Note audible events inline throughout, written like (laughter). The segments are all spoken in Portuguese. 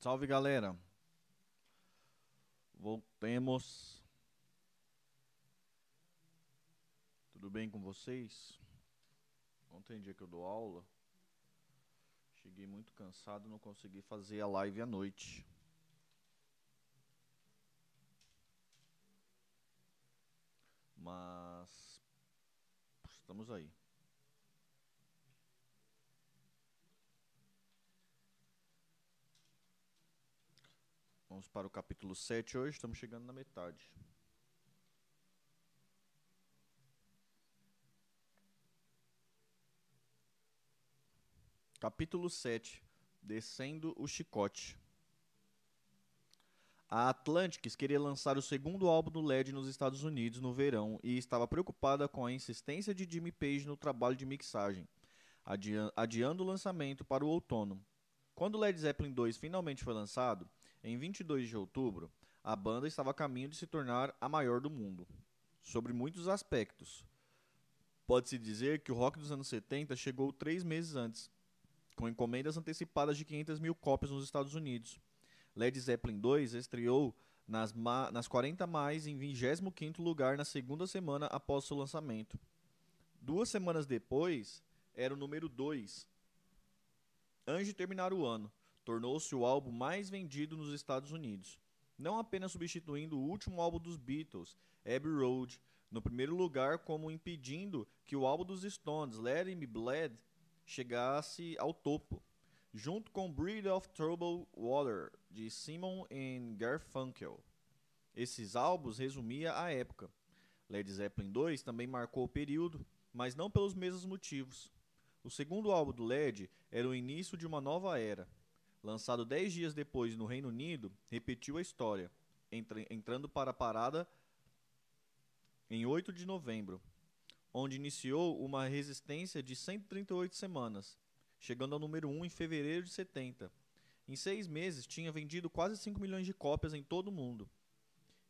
Salve galera! Voltemos. Tudo bem com vocês? Ontem dia que eu dou aula, cheguei muito cansado, não consegui fazer a live à noite. Mas estamos aí. Vamos para o capítulo 7 hoje, estamos chegando na metade. Capítulo 7 Descendo o Chicote. A Atlantics queria lançar o segundo álbum do LED nos Estados Unidos no verão e estava preocupada com a insistência de Jimmy Page no trabalho de mixagem, adiando o lançamento para o outono. Quando Led Zeppelin 2 finalmente foi lançado, em 22 de outubro, a banda estava a caminho de se tornar a maior do mundo, sobre muitos aspectos. Pode-se dizer que o rock dos anos 70 chegou três meses antes, com encomendas antecipadas de 500 mil cópias nos Estados Unidos. Led Zeppelin 2 estreou nas, nas 40 mais em 25º lugar na segunda semana após seu lançamento. Duas semanas depois, era o número 2. Antes de terminar o ano, tornou-se o álbum mais vendido nos Estados Unidos, não apenas substituindo o último álbum dos Beatles, Abbey Road, no primeiro lugar, como impedindo que o álbum dos Stones, Let Me Bleed, chegasse ao topo, junto com Breed of Troubled Water, de Simon e Garfunkel. Esses álbuns resumia a época. Led Zeppelin 2 também marcou o período, mas não pelos mesmos motivos. O segundo álbum do Led era o início de uma nova era, lançado dez dias depois no Reino Unido, repetiu a história, entrando para a parada em 8 de novembro, onde iniciou uma resistência de 138 semanas, chegando ao número 1 em fevereiro de 70. Em seis meses, tinha vendido quase 5 milhões de cópias em todo o mundo.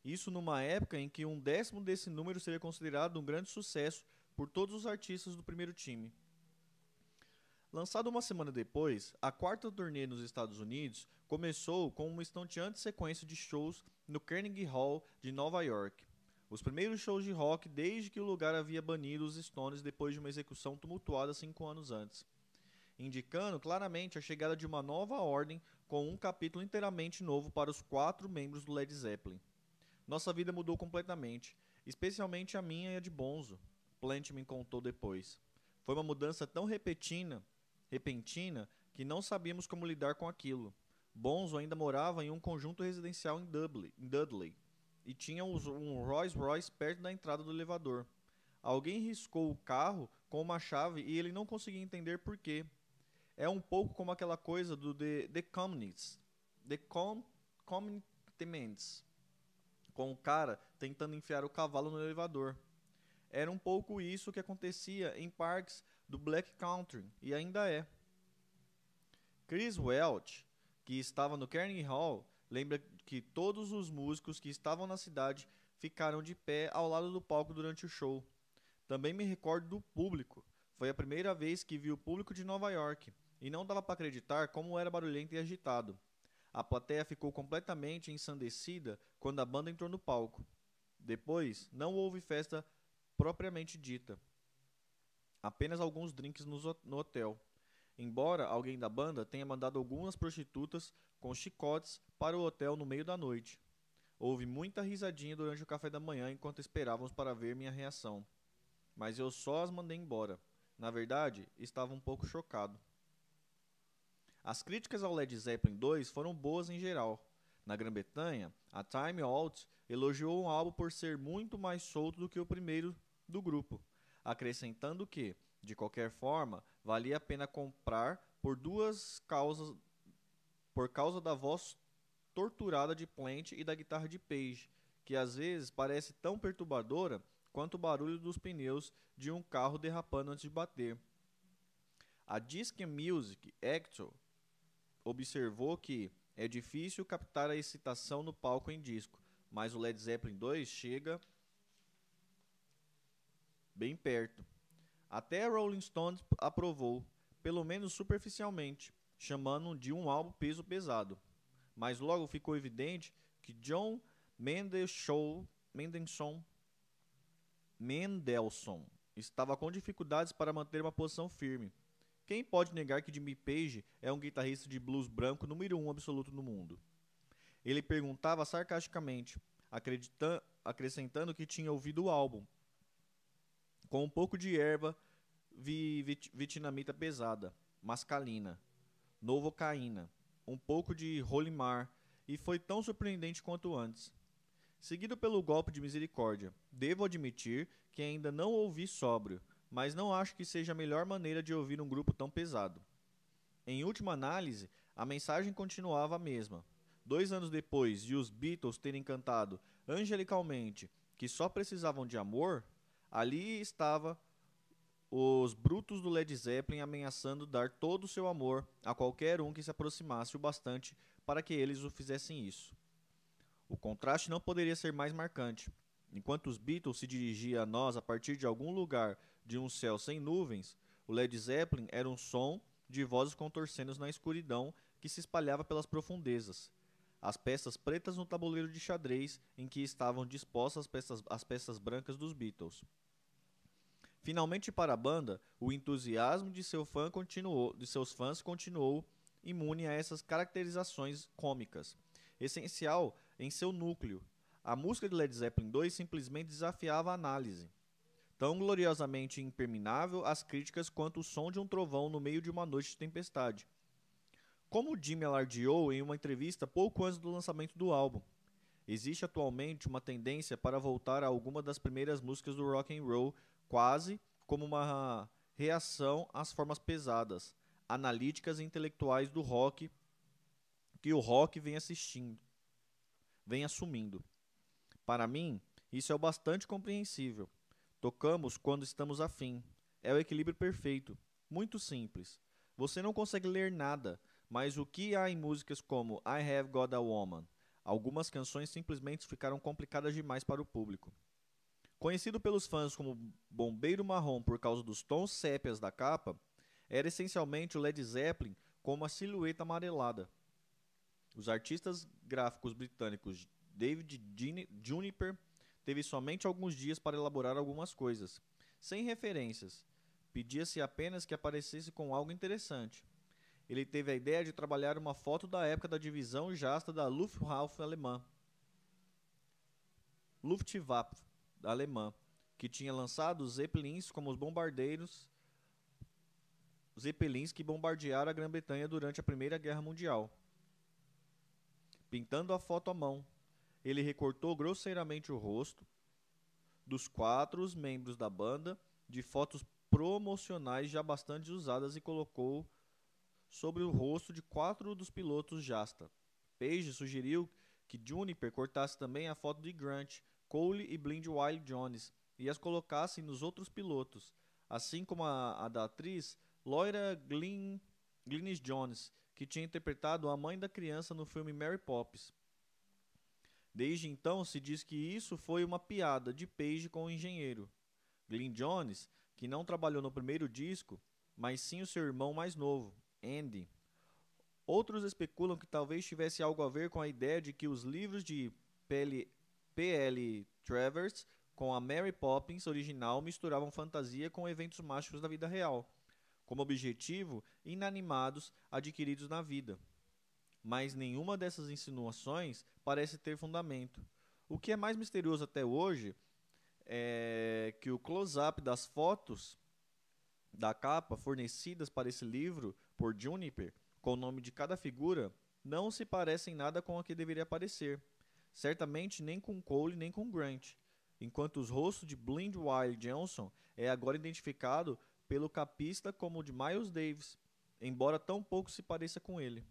Isso numa época em que um décimo desse número seria considerado um grande sucesso por todos os artistas do primeiro time. Lançado uma semana depois, a quarta turnê nos Estados Unidos começou com uma estonteante sequência de shows no Carnegie Hall de Nova York. Os primeiros shows de rock desde que o lugar havia banido os Stones depois de uma execução tumultuada cinco anos antes, indicando claramente a chegada de uma nova ordem com um capítulo inteiramente novo para os quatro membros do Led Zeppelin. Nossa vida mudou completamente, especialmente a minha e a de Bonzo, Plant me contou depois. Foi uma mudança tão repentina repentina que não sabíamos como lidar com aquilo. Bonzo ainda morava em um conjunto residencial em Dudley, em Dudley e tinha um Rolls Royce perto da entrada do elevador. Alguém riscou o carro com uma chave e ele não conseguia entender por quê. É um pouco como aquela coisa do The, the Communists. The com. Com o cara tentando enfiar o cavalo no elevador. Era um pouco isso que acontecia em parques do Black Country e ainda é. Chris Welch, que estava no Carnegie Hall, lembra que todos os músicos que estavam na cidade ficaram de pé ao lado do palco durante o show. Também me recordo do público. Foi a primeira vez que vi o público de Nova York e não dava para acreditar como era barulhento e agitado. A plateia ficou completamente ensandecida quando a banda entrou no palco. Depois, não houve festa propriamente dita. Apenas alguns drinks no hotel. Embora alguém da banda tenha mandado algumas prostitutas com chicotes para o hotel no meio da noite. Houve muita risadinha durante o café da manhã enquanto esperávamos para ver minha reação. Mas eu só as mandei embora. Na verdade, estava um pouco chocado. As críticas ao Led Zeppelin 2 foram boas em geral. Na Grã-Bretanha, a Time Out elogiou o álbum por ser muito mais solto do que o primeiro do grupo, acrescentando que, de qualquer forma, valia a pena comprar por duas causas por causa da voz torturada de Plant e da guitarra de Page, que às vezes parece tão perturbadora quanto o barulho dos pneus de um carro derrapando antes de bater. A Disc Music Actual observou que é difícil captar a excitação no palco em disco, mas o Led Zeppelin 2 chega bem perto. Até a Rolling Stones aprovou, pelo menos superficialmente, chamando de um álbum peso pesado. mas logo ficou evidente que John Mendelssohn, Mendelssohn, Mendelssohn estava com dificuldades para manter uma posição firme. Quem pode negar que Jimmy Page é um guitarrista de blues branco número um absoluto no mundo? Ele perguntava sarcasticamente, acrescentando que tinha ouvido o álbum, com um pouco de erva vi, vit, vietnamita pesada, mascalina, novocaína, um pouco de rolimar, e foi tão surpreendente quanto antes. Seguido pelo golpe de misericórdia, devo admitir que ainda não ouvi sóbrio, mas não acho que seja a melhor maneira de ouvir um grupo tão pesado. Em última análise, a mensagem continuava a mesma. Dois anos depois de os Beatles terem cantado angelicalmente que só precisavam de amor, ali estava os brutos do Led Zeppelin ameaçando dar todo o seu amor a qualquer um que se aproximasse o bastante para que eles o fizessem isso. O contraste não poderia ser mais marcante. Enquanto os Beatles se dirigiam a nós a partir de algum lugar de um céu sem nuvens, o Led Zeppelin era um som de vozes contorcendo na escuridão que se espalhava pelas profundezas. As peças pretas no tabuleiro de xadrez em que estavam dispostas as peças, as peças brancas dos Beatles. Finalmente, para a banda, o entusiasmo de, seu fã continuou, de seus fãs continuou imune a essas caracterizações cômicas. Essencial em seu núcleo, a música de Led Zeppelin II simplesmente desafiava a análise. Tão gloriosamente imperminável às críticas quanto o som de um trovão no meio de uma noite de tempestade. Como Jimmy alardeou em uma entrevista pouco antes do lançamento do álbum, existe atualmente uma tendência para voltar a alguma das primeiras músicas do rock and roll quase como uma reação às formas pesadas, analíticas e intelectuais do rock que o rock vem assistindo, vem assumindo. Para mim, isso é o bastante compreensível. Tocamos quando estamos afim. É o equilíbrio perfeito. Muito simples. Você não consegue ler nada, mas o que há em músicas como I Have Got a Woman? Algumas canções simplesmente ficaram complicadas demais para o público. Conhecido pelos fãs como Bombeiro Marrom por causa dos tons sépias da capa, era essencialmente o Led Zeppelin com uma silhueta amarelada. Os artistas gráficos britânicos David Juniper teve somente alguns dias para elaborar algumas coisas, sem referências. Pedia-se apenas que aparecesse com algo interessante. Ele teve a ideia de trabalhar uma foto da época da divisão jasta da Luftwaffe alemã. Luftwaffe alemã, que tinha lançado os Zeppelins como os bombardeiros Zeppelins que bombardearam a Grã-Bretanha durante a Primeira Guerra Mundial. Pintando a foto à mão, ele recortou grosseiramente o rosto dos quatro membros da banda de fotos promocionais já bastante usadas e colocou sobre o rosto de quatro dos pilotos Jasta. Page sugeriu que Juniper cortasse também a foto de Grant, Cole e Blind Wild Jones e as colocassem nos outros pilotos, assim como a, a da atriz Loira Glyn, Glynis Jones, que tinha interpretado a mãe da criança no filme Mary Poppins. Desde então se diz que isso foi uma piada de Page com o engenheiro. Glyn Jones, que não trabalhou no primeiro disco, mas sim o seu irmão mais novo, Andy. Outros especulam que talvez tivesse algo a ver com a ideia de que os livros de PL P.L. Travers com a Mary Poppins original misturavam fantasia com eventos mágicos da vida real, como objetivo inanimados adquiridos na vida. Mas nenhuma dessas insinuações parece ter fundamento. O que é mais misterioso até hoje é que o close-up das fotos da capa fornecidas para esse livro por Juniper, com o nome de cada figura, não se parecem nada com o que deveria parecer certamente nem com Cole nem com Grant, enquanto os rostos de Blind Wild Johnson é agora identificado pelo capista como o de Miles Davis, embora tão pouco se pareça com ele.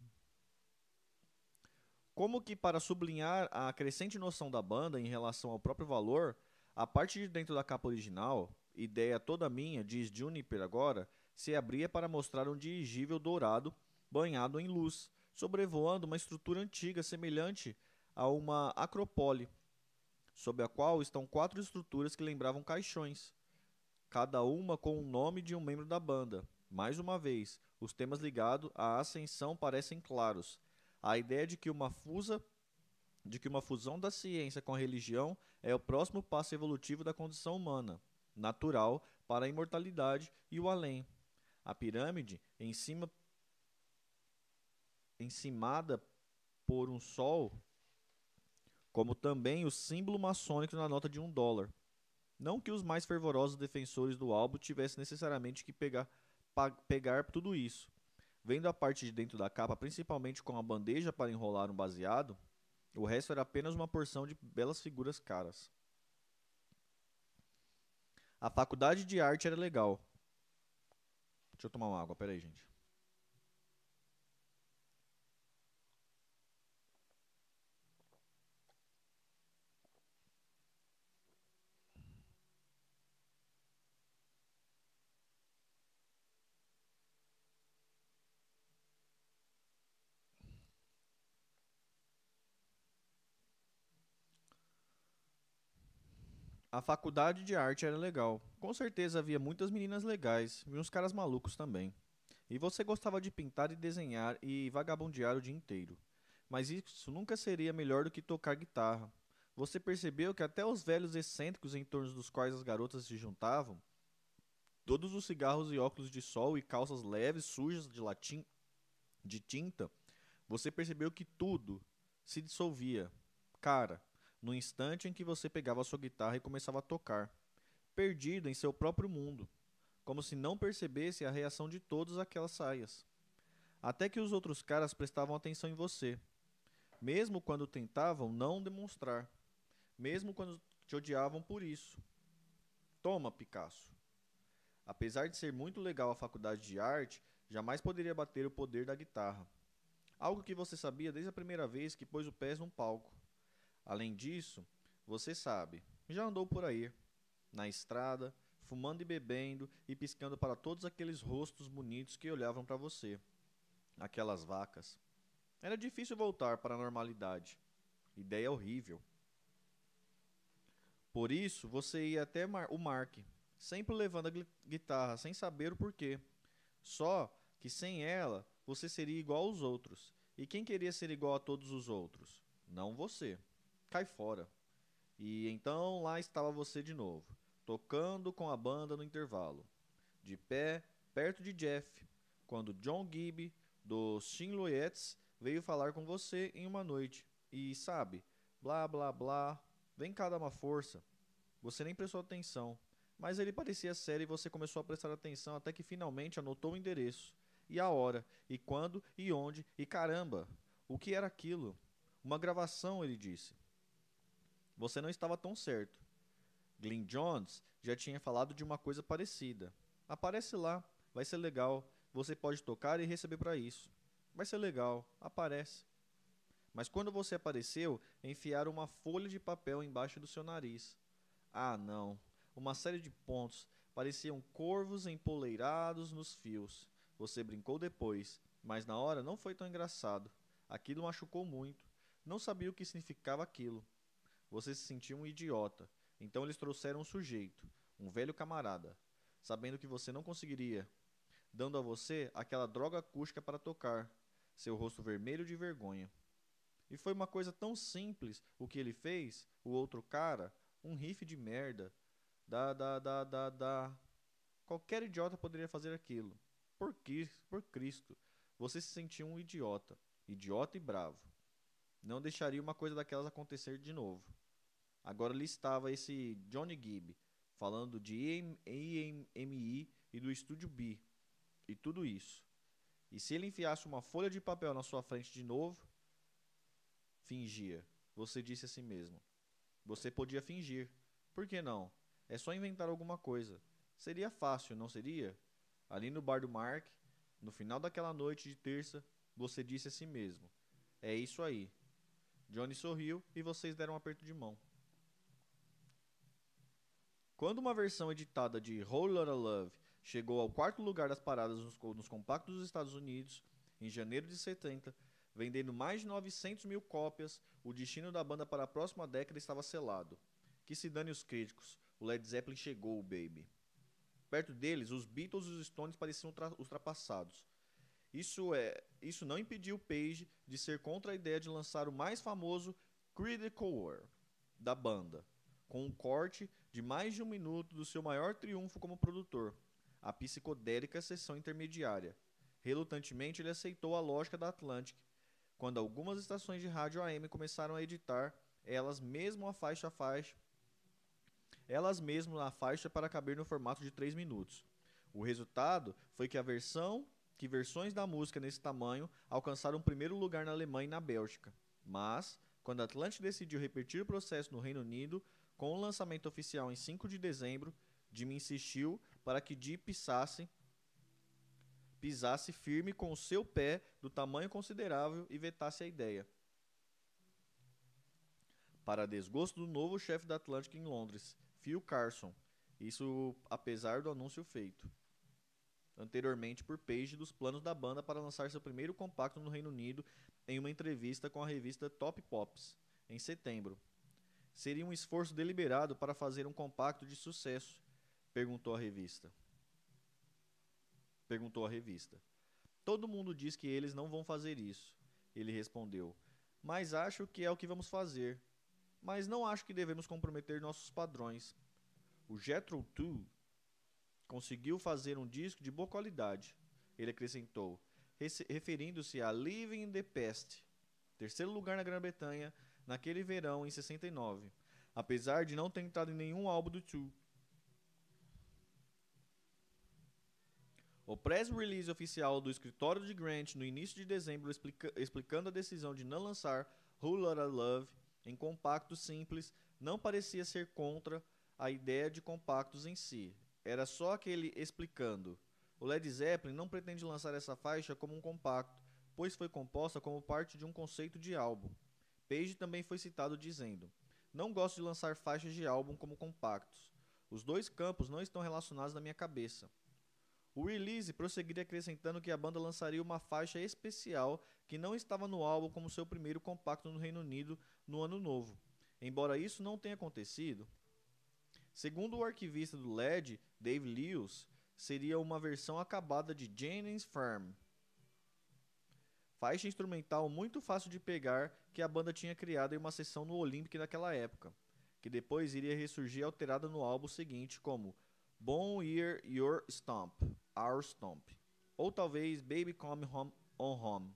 Como que para sublinhar a crescente noção da banda em relação ao próprio valor, a parte de dentro da capa original, ideia toda minha, diz Juniper agora, se abria para mostrar um dirigível dourado banhado em luz, sobrevoando uma estrutura antiga semelhante a uma acropole, sob a qual estão quatro estruturas que lembravam caixões, cada uma com o nome de um membro da banda. Mais uma vez, os temas ligados à ascensão parecem claros. A ideia de que uma fusa de que uma fusão da ciência com a religião é o próximo passo evolutivo da condição humana, natural para a imortalidade e o além. A pirâmide, em cima encimada por um sol, como também o símbolo maçônico na nota de um dólar. Não que os mais fervorosos defensores do álbum tivessem necessariamente que pegar, pegar tudo isso. Vendo a parte de dentro da capa, principalmente com a bandeja para enrolar um baseado, o resto era apenas uma porção de belas figuras caras. A faculdade de arte era legal. Deixa eu tomar uma água, peraí, gente. A faculdade de arte era legal. Com certeza havia muitas meninas legais e uns caras malucos também. E você gostava de pintar e desenhar e vagabundear o dia inteiro. Mas isso nunca seria melhor do que tocar guitarra. Você percebeu que até os velhos excêntricos em torno dos quais as garotas se juntavam, todos os cigarros e óculos de sol e calças leves, sujas de latim, de tinta, você percebeu que tudo se dissolvia. Cara, no instante em que você pegava sua guitarra e começava a tocar, perdido em seu próprio mundo, como se não percebesse a reação de todas aquelas saias. Até que os outros caras prestavam atenção em você, mesmo quando tentavam não demonstrar, mesmo quando te odiavam por isso. Toma, Picasso. Apesar de ser muito legal a faculdade de arte, jamais poderia bater o poder da guitarra. Algo que você sabia desde a primeira vez que pôs o pé num palco. Além disso, você sabe, já andou por aí, na estrada, fumando e bebendo e piscando para todos aqueles rostos bonitos que olhavam para você. Aquelas vacas. Era difícil voltar para a normalidade. Ideia horrível. Por isso, você ia até o Mark, sempre levando a guitarra, sem saber o porquê. Só que sem ela, você seria igual aos outros. E quem queria ser igual a todos os outros? Não você cai fora. E então lá estava você de novo, tocando com a banda no intervalo, de pé, perto de Jeff, quando John Gibb, dos Chinloyettes, veio falar com você em uma noite. E sabe, blá blá blá, vem cá dar uma força. Você nem prestou atenção, mas ele parecia sério e você começou a prestar atenção até que finalmente anotou o endereço, e a hora, e quando, e onde, e caramba, o que era aquilo? Uma gravação, ele disse. Você não estava tão certo. Glenn Jones já tinha falado de uma coisa parecida. Aparece lá, vai ser legal. Você pode tocar e receber para isso. Vai ser legal, aparece. Mas quando você apareceu, enfiaram uma folha de papel embaixo do seu nariz. Ah, não. Uma série de pontos. Pareciam corvos empoleirados nos fios. Você brincou depois, mas na hora não foi tão engraçado. Aquilo machucou muito. Não sabia o que significava aquilo. Você se sentiu um idiota. Então eles trouxeram um sujeito, um velho camarada, sabendo que você não conseguiria, dando a você aquela droga acústica para tocar, seu rosto vermelho de vergonha. E foi uma coisa tão simples o que ele fez, o outro cara, um riff de merda. Da, da, da, da, da. Qualquer idiota poderia fazer aquilo. Por, por Cristo, você se sentiu um idiota. Idiota e bravo. Não deixaria uma coisa daquelas acontecer de novo. Agora ali estava esse Johnny Gibb falando de AMI e do Estúdio B e tudo isso. E se ele enfiasse uma folha de papel na sua frente de novo, fingia. Você disse a si mesmo. Você podia fingir. Por que não? É só inventar alguma coisa. Seria fácil, não seria? Ali no bar do Mark, no final daquela noite de terça, você disse a si mesmo: É isso aí. Johnny sorriu e vocês deram um aperto de mão. Quando uma versão editada de Whole Lotta Love chegou ao quarto lugar das paradas nos, nos compactos dos Estados Unidos, em janeiro de 70, vendendo mais de 900 mil cópias, o destino da banda para a próxima década estava selado. Que se dane os críticos, o Led Zeppelin chegou, baby. Perto deles, os Beatles e os Stones pareciam ultrapassados. Isso, é, isso não impediu Page de ser contra a ideia de lançar o mais famoso Critical War da banda, com um corte de mais de um minuto do seu maior triunfo como produtor, a psicodélica sessão intermediária. Relutantemente, ele aceitou a lógica da Atlantic, quando algumas estações de rádio AM começaram a editar elas mesmo a faixa a faixa, elas mesmo a faixa para caber no formato de 3 minutos. O resultado foi que a versão que versões da música nesse tamanho alcançaram o primeiro lugar na Alemanha e na Bélgica. Mas, quando a Atlantic decidiu repetir o processo no Reino Unido, com o lançamento oficial em 5 de dezembro, Jimmy insistiu para que Dee pisasse, pisasse firme com o seu pé do tamanho considerável e vetasse a ideia. Para desgosto do novo chefe da Atlantic em Londres, Phil Carson, isso apesar do anúncio feito anteriormente por Page dos planos da banda para lançar seu primeiro compacto no Reino Unido em uma entrevista com a revista Top Pops, em setembro. Seria um esforço deliberado para fazer um compacto de sucesso? perguntou a revista. Perguntou a revista. Todo mundo diz que eles não vão fazer isso. Ele respondeu. Mas acho que é o que vamos fazer. Mas não acho que devemos comprometer nossos padrões. O Jethro Tull conseguiu fazer um disco de boa qualidade. Ele acrescentou, referindo-se a Living in the Past, terceiro lugar na Grã-Bretanha naquele verão em 69, apesar de não ter entrado em nenhum álbum do Two. O press release oficial do escritório de Grant no início de dezembro explica explicando a decisão de não lançar Who Lotta Love em compacto simples não parecia ser contra a ideia de compactos em si. Era só aquele explicando. O Led Zeppelin não pretende lançar essa faixa como um compacto, pois foi composta como parte de um conceito de álbum. Page também foi citado dizendo: Não gosto de lançar faixas de álbum como compactos. Os dois campos não estão relacionados na minha cabeça. O release prosseguiria acrescentando que a banda lançaria uma faixa especial que não estava no álbum como seu primeiro compacto no Reino Unido no ano novo. Embora isso não tenha acontecido, segundo o arquivista do LED, Dave Lewis, seria uma versão acabada de Jennings Farm, faixa instrumental muito fácil de pegar que a banda tinha criado em uma sessão no Olympic naquela época, que depois iria ressurgir alterada no álbum seguinte como Bon Year Your Stomp, Our Stomp, ou talvez Baby Come Home on Home,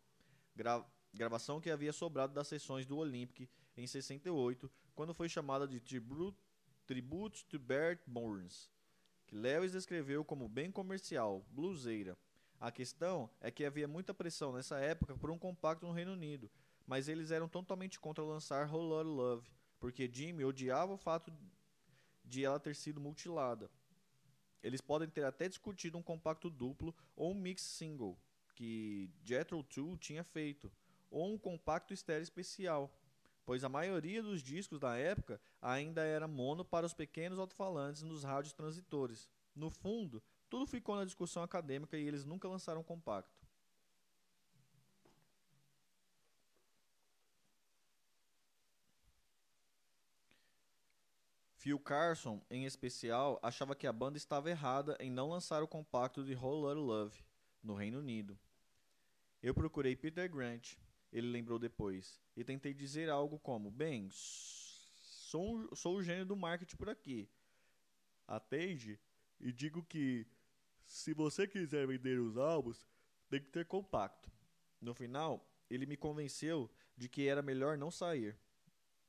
gra gravação que havia sobrado das sessões do Olympic em 68, quando foi chamada de Tribute, Tribute to Bert Burns, que Lewis descreveu como bem comercial, bluseira. A questão é que havia muita pressão nessa época por um compacto no Reino Unido, mas eles eram totalmente contra lançar Whole Lotta Love, porque Jimmy odiava o fato de ela ter sido mutilada. Eles podem ter até discutido um compacto duplo ou um mix single, que Jethro Tull tinha feito, ou um compacto estéreo especial, pois a maioria dos discos da época ainda era mono para os pequenos alto-falantes nos rádios transitores. No fundo, tudo ficou na discussão acadêmica e eles nunca lançaram compacto. Phil Carson, em especial, achava que a banda estava errada em não lançar o compacto de Whole Lotta Love no Reino Unido. Eu procurei Peter Grant, ele lembrou depois, e tentei dizer algo como: Bem, sou, sou o gênio do marketing por aqui. Atende e digo que se você quiser vender os álbuns, tem que ter compacto. No final, ele me convenceu de que era melhor não sair,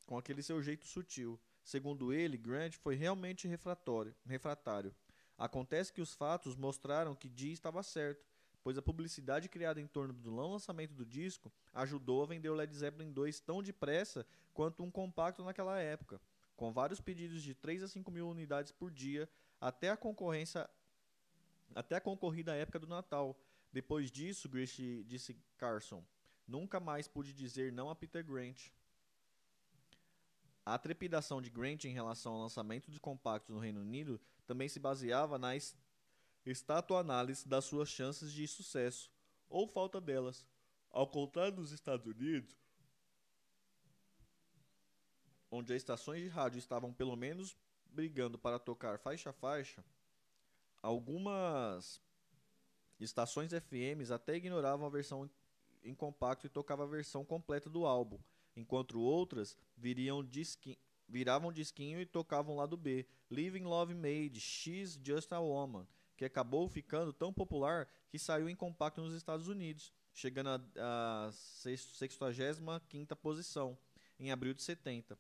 com aquele seu jeito sutil. Segundo ele, Grant foi realmente refratário. Acontece que os fatos mostraram que Dee estava certo, pois a publicidade criada em torno do não lançamento do disco ajudou a vender o Led Zeppelin 2 tão depressa quanto um compacto naquela época, com vários pedidos de 3 a 5 mil unidades por dia, até a concorrência até a concorrida época do Natal. Depois disso, Grish disse Carson, nunca mais pude dizer não a Peter Grant. A trepidação de Grant em relação ao lançamento de compactos no Reino Unido também se baseava na análise das suas chances de sucesso, ou falta delas. Ao contrário dos Estados Unidos, onde as estações de rádio estavam pelo menos brigando para tocar faixa a faixa, algumas Estações FMs até ignoravam a versão em compacto e tocavam a versão completa do álbum, enquanto outras viriam disqui viravam disquinho e tocavam lado B, Living Love Made, She's Just a Woman, que acabou ficando tão popular que saiu em compacto nos Estados Unidos, chegando à 65ª posição, em abril de 70.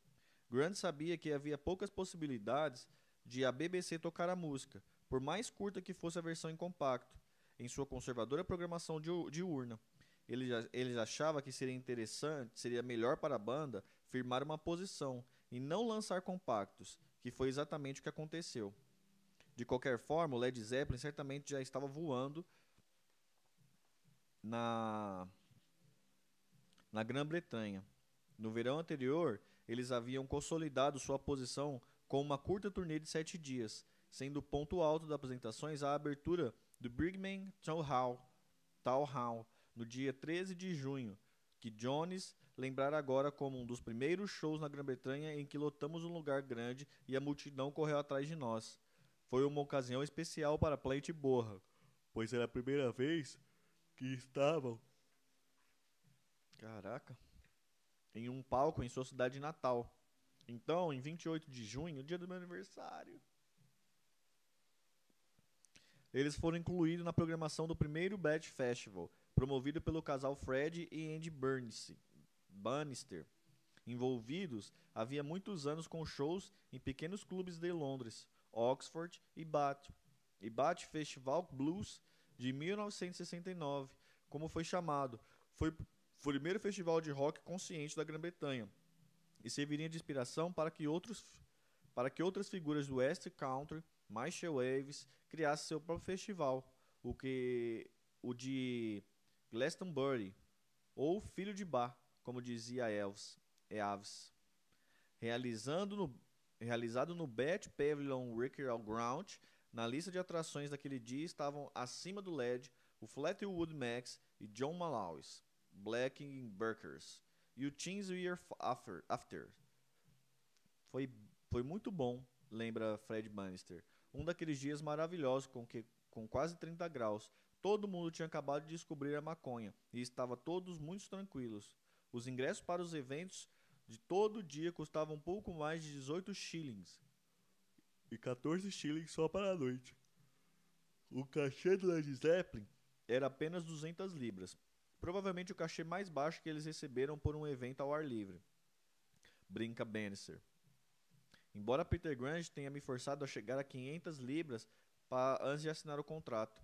Grant sabia que havia poucas possibilidades de a BBC tocar a música, por mais curta que fosse a versão em compacto, em sua conservadora programação diurna. Ele, ele achava que seria interessante, seria melhor para a banda firmar uma posição e não lançar compactos, que foi exatamente o que aconteceu. De qualquer forma, o Led Zeppelin certamente já estava voando na, na Grã-Bretanha. No verão anterior, eles haviam consolidado sua posição com uma curta turnê de sete dias, sendo o ponto alto das apresentações a abertura do Brigham Town Hall, Town Hall no dia 13 de junho, que Jones lembrar agora como um dos primeiros shows na Grã-Bretanha em que lotamos um lugar grande e a multidão correu atrás de nós. Foi uma ocasião especial para Plate Borra, pois era a primeira vez que estavam. Caraca. Em um palco em sua cidade natal. Então, em 28 de junho, dia do meu aniversário, eles foram incluídos na programação do primeiro Bad Festival, promovido pelo casal Fred e Andy Burns, Bannister, envolvidos havia muitos anos com shows em pequenos clubes de Londres, Oxford e Bath, e Bath Festival Blues de 1969, como foi chamado, foi o primeiro festival de rock consciente da Grã-Bretanha e serviria de inspiração para que outros para que outras figuras do West Country, Michael Waves, criassem seu próprio festival, o que o de Glastonbury ou Filho de Bar, como dizia Elves, Eaves, realizando no, realizado no Bet Pavilion Wicker Ground. Na lista de atrações daquele dia estavam acima do LED o Fleetwood Max e John Malawis, Black Burkers e o Teens Year After. After. Foi, foi muito bom, lembra Fred Bannister. Um daqueles dias maravilhosos com, que, com quase 30 graus. Todo mundo tinha acabado de descobrir a maconha e estava todos muito tranquilos. Os ingressos para os eventos de todo dia custavam um pouco mais de 18 shillings e 14 shillings só para a noite. O cachê do Led Zeppelin era apenas 200 libras, provavelmente o cachê mais baixo que eles receberam por um evento ao ar livre. Brinca Bannister. Embora Peter Grant tenha me forçado a chegar a 500 libras antes de assinar o contrato.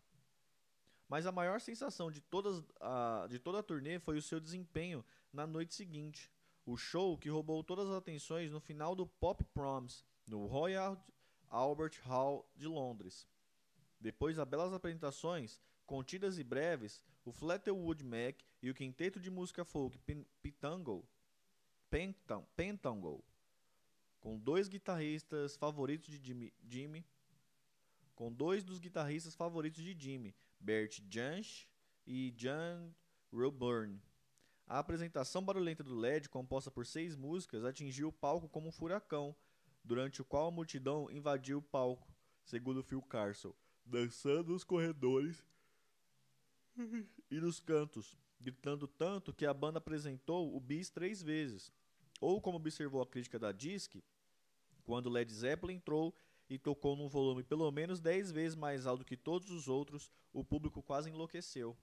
Mas a maior sensação de, todas, a, de toda a turnê foi o seu desempenho na noite seguinte. O show que roubou todas as atenções no final do Pop Proms, no Royal Albert Hall de Londres. Depois das belas apresentações, contidas e breves, o Fleetwood Mac e o quinteto de música folk Pitango, Pentangle, com dois guitarristas favoritos de Jimmy, Jimmy, com dois dos guitarristas favoritos de Jimmy, Bert Jansch e John Roburn. A apresentação barulhenta do LED, composta por seis músicas, atingiu o palco como um furacão, durante o qual a multidão invadiu o palco, segundo Phil Carson, dançando nos corredores (laughs) e nos cantos, gritando tanto que a banda apresentou o bis três vezes. Ou como observou a crítica da Disc, quando Led Zeppelin entrou e tocou num volume pelo menos 10 vezes mais alto que todos os outros, o público quase enlouqueceu.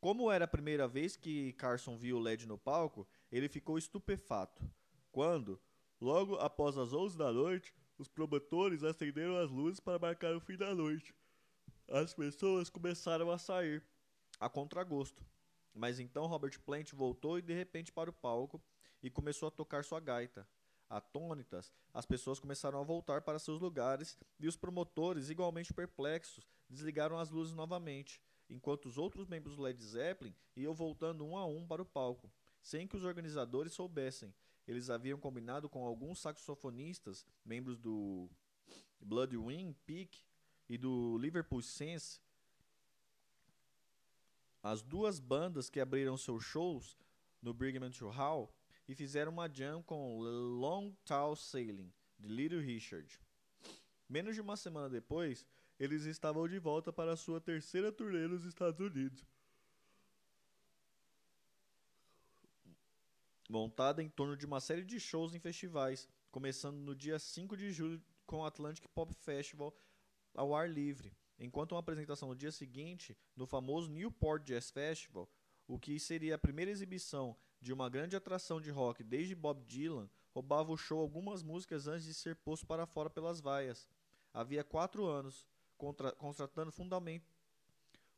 Como era a primeira vez que Carson viu o LED no palco, ele ficou estupefato. Quando, logo após as 11 da noite, os promotores acenderam as luzes para marcar o fim da noite. As pessoas começaram a sair, a contragosto. Mas então Robert Plant voltou e de repente para o palco e começou a tocar sua gaita. Atônitas, as pessoas começaram a voltar para seus lugares e os promotores, igualmente perplexos, desligaram as luzes novamente, enquanto os outros membros do Led Zeppelin iam voltando um a um para o palco, sem que os organizadores soubessem. Eles haviam combinado com alguns saxofonistas, membros do Blood Wing Peak e do Liverpool Sense, as duas bandas que abriram seus shows no Brigham Hall e fizeram uma jam com Long Tall Sailing, de Little Richard. Menos de uma semana depois, eles estavam de volta para sua terceira turnê nos Estados Unidos. Montada em torno de uma série de shows em festivais, começando no dia 5 de julho com o Atlantic Pop Festival ao ar livre, enquanto uma apresentação no dia seguinte no famoso Newport Jazz Festival, o que seria a primeira exibição de uma grande atração de rock desde Bob Dylan, roubava o show algumas músicas antes de ser posto para fora pelas vaias. Havia quatro anos, contra, contrastando,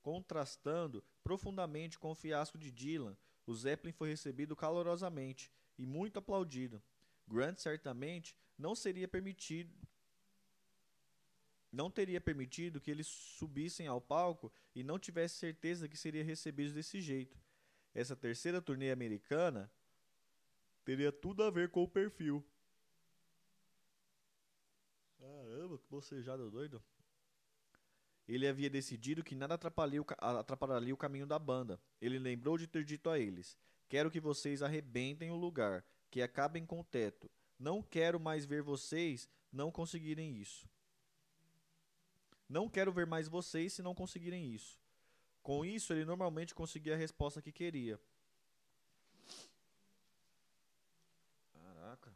contrastando profundamente com o fiasco de Dylan, o Zeppelin foi recebido calorosamente e muito aplaudido. Grant certamente não seria permitido não teria permitido que eles subissem ao palco e não tivesse certeza que seria recebidos desse jeito. Essa terceira turnê americana teria tudo a ver com o perfil. Caramba, que bocejada doido. Ele havia decidido que nada atrapalharia o, caminho da banda. Ele lembrou de ter dito a eles: Quero que vocês arrebentem o lugar, que acabem com o teto. Não quero mais ver vocês não conseguirem isso. Não quero ver mais vocês se não conseguirem isso. Com isso, ele normalmente conseguia a resposta que queria. Caraca.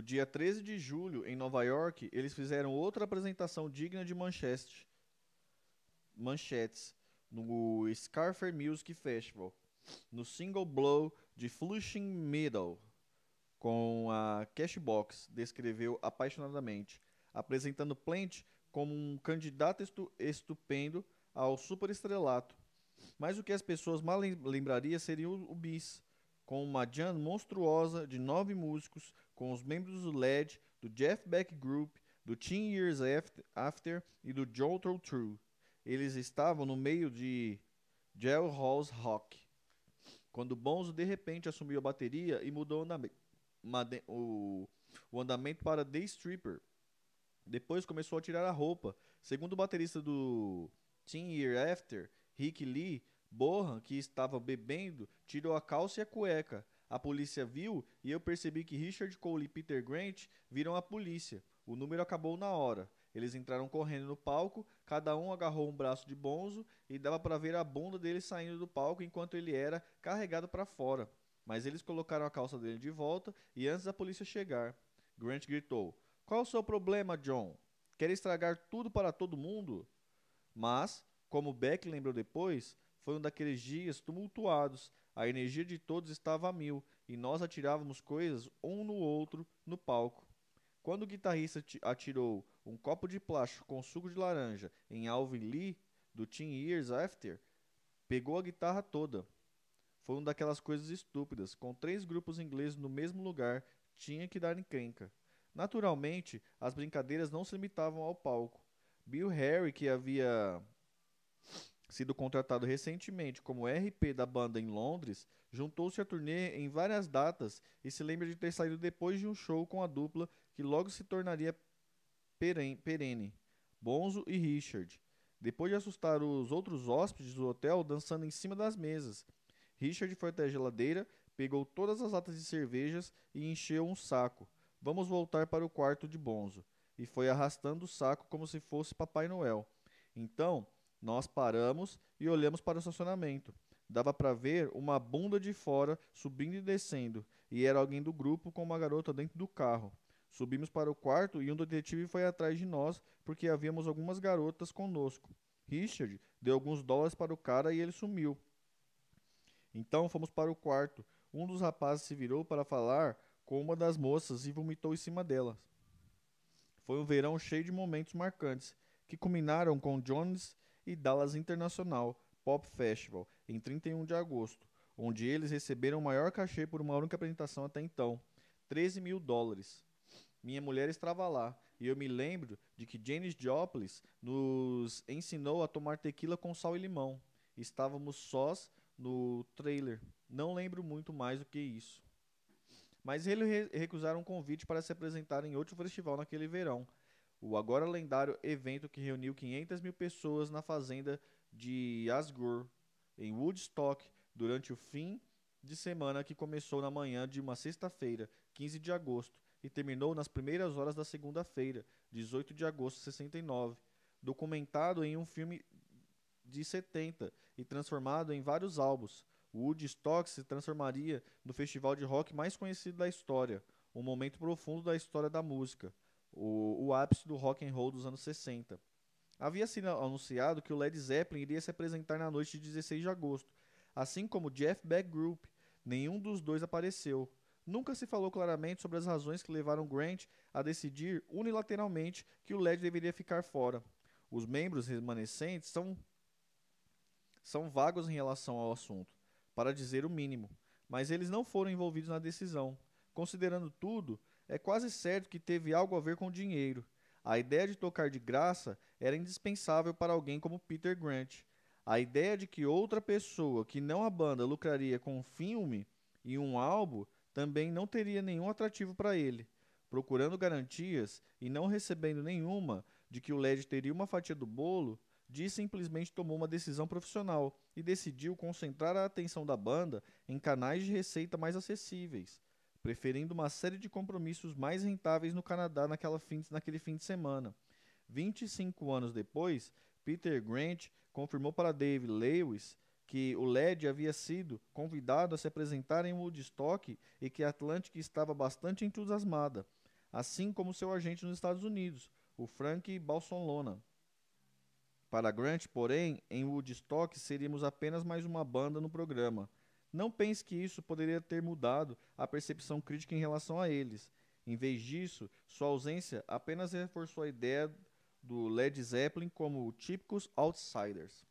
No dia 13 de julho, em Nova York, eles fizeram outra apresentação digna de manchete, manchetes no Scarfer Music Festival, no Single Blow de Flushing Meadow, com a Cashbox, descreveu apaixonadamente, apresentando Plant como um candidato estu estupendo ao superestrelato. Mas o que as pessoas mal lembrariam seria o, o bis, com uma jam monstruosa de nove músicos com os membros do LED, do Jeff Beck Group, do Teen Years After e do Jolter True. Eles estavam no meio de Jailhouse Rock. Quando Bonzo de repente assumiu a bateria e mudou o, o andamento para The Stripper. Depois começou a tirar a roupa. Segundo o baterista do Teen Year After, Rick Lee, Bohan, que estava bebendo, tirou a calça e a cueca. A polícia viu e eu percebi que Richard Cole e Peter Grant viram a polícia. O número acabou na hora. Eles entraram correndo no palco, cada um agarrou um braço de Bonzo e dava para ver a bunda dele saindo do palco enquanto ele era carregado para fora. Mas eles colocaram a calça dele de volta e antes da polícia chegar, Grant gritou: Qual o seu problema, John? Quer estragar tudo para todo mundo? Mas, como Beck lembrou depois, foi um daqueles dias tumultuados a energia de todos estava a mil e nós atirávamos coisas um no outro no palco. Quando o guitarrista atirou um copo de plástico com suco de laranja em Alvin Lee, do Teen Years After, pegou a guitarra toda. Foi uma daquelas coisas estúpidas. Com três grupos ingleses no mesmo lugar, tinha que dar encrenca. Naturalmente, as brincadeiras não se limitavam ao palco. Bill Harry, que havia sido contratado recentemente como RP da banda em Londres, juntou-se à turnê em várias datas e se lembra de ter saído depois de um show com a dupla que logo se tornaria perene, Bonzo e Richard. Depois de assustar os outros hóspedes do hotel dançando em cima das mesas, Richard foi até a geladeira, pegou todas as latas de cervejas e encheu um saco. Vamos voltar para o quarto de Bonzo. E foi arrastando o saco como se fosse Papai Noel. Então, nós paramos e olhamos para o estacionamento. Dava para ver uma bunda de fora subindo e descendo, e era alguém do grupo com uma garota dentro do carro. Subimos para o quarto e um detetive foi atrás de nós porque havíamos algumas garotas conosco. Richard deu alguns dólares para o cara e ele sumiu. Então fomos para o quarto. Um dos rapazes se virou para falar com uma das moças e vomitou em cima delas. Foi um verão cheio de momentos marcantes, que culminaram com Jones e Dallas International Pop Festival em 31 de agosto, onde eles receberam o maior cachê por uma única apresentação até então, 13 mil dólares. Minha mulher estava lá e eu me lembro de que Janis Joplin nos ensinou a tomar tequila com sal e limão. Estávamos sós no trailer Não lembro muito mais do que isso. Mas eles re recusaram um convite para se apresentar em outro festival naquele verão. O agora lendário evento que reuniu 500 mil pessoas na fazenda de Asgur, em Woodstock, durante o fim de semana que começou na manhã de uma sexta-feira, 15 de agosto, e terminou nas primeiras horas da segunda-feira, 18 de agosto de 69, documentado em um filme de 70 e transformado em vários álbuns. Woodstock se transformaria no festival de rock mais conhecido da história, um momento profundo da história da música, o, o ápice do rock and roll dos anos 60. Havia sido anunciado que o Led Zeppelin iria se apresentar na noite de 16 de agosto, assim como Jeff Beck Group. Nenhum dos dois apareceu. Nunca se falou claramente sobre as razões que levaram Grant a decidir unilateralmente que o LED deveria ficar fora. Os membros remanescentes são, são vagos em relação ao assunto, para dizer o mínimo, mas eles não foram envolvidos na decisão. Considerando tudo, é quase certo que teve algo a ver com dinheiro. A ideia de tocar de graça era indispensável para alguém como Peter Grant. A ideia de que outra pessoa que não a banda lucraria com um filme e um álbum também não teria nenhum atrativo para ele. Procurando garantias e não recebendo nenhuma de que o LED teria uma fatia do bolo, Dee simplesmente tomou uma decisão profissional e decidiu concentrar a atenção da banda em canais de receita mais acessíveis, preferindo uma série de compromissos mais rentáveis no Canadá fim, naquele fim de semana. 25 anos depois, Peter Grant confirmou para Dave Lewis que o LED havia sido convidado a se apresentar em Woodstock e que a Atlantic estava bastante entusiasmada, assim como seu agente nos Estados Unidos, o Frank Balsolona. Para Grant, porém, em Woodstock seríamos apenas mais uma banda no programa. Não pense que isso poderia ter mudado a percepção crítica em relação a eles. Em vez disso, sua ausência apenas reforçou a ideia do Led Zeppelin como típicos outsiders.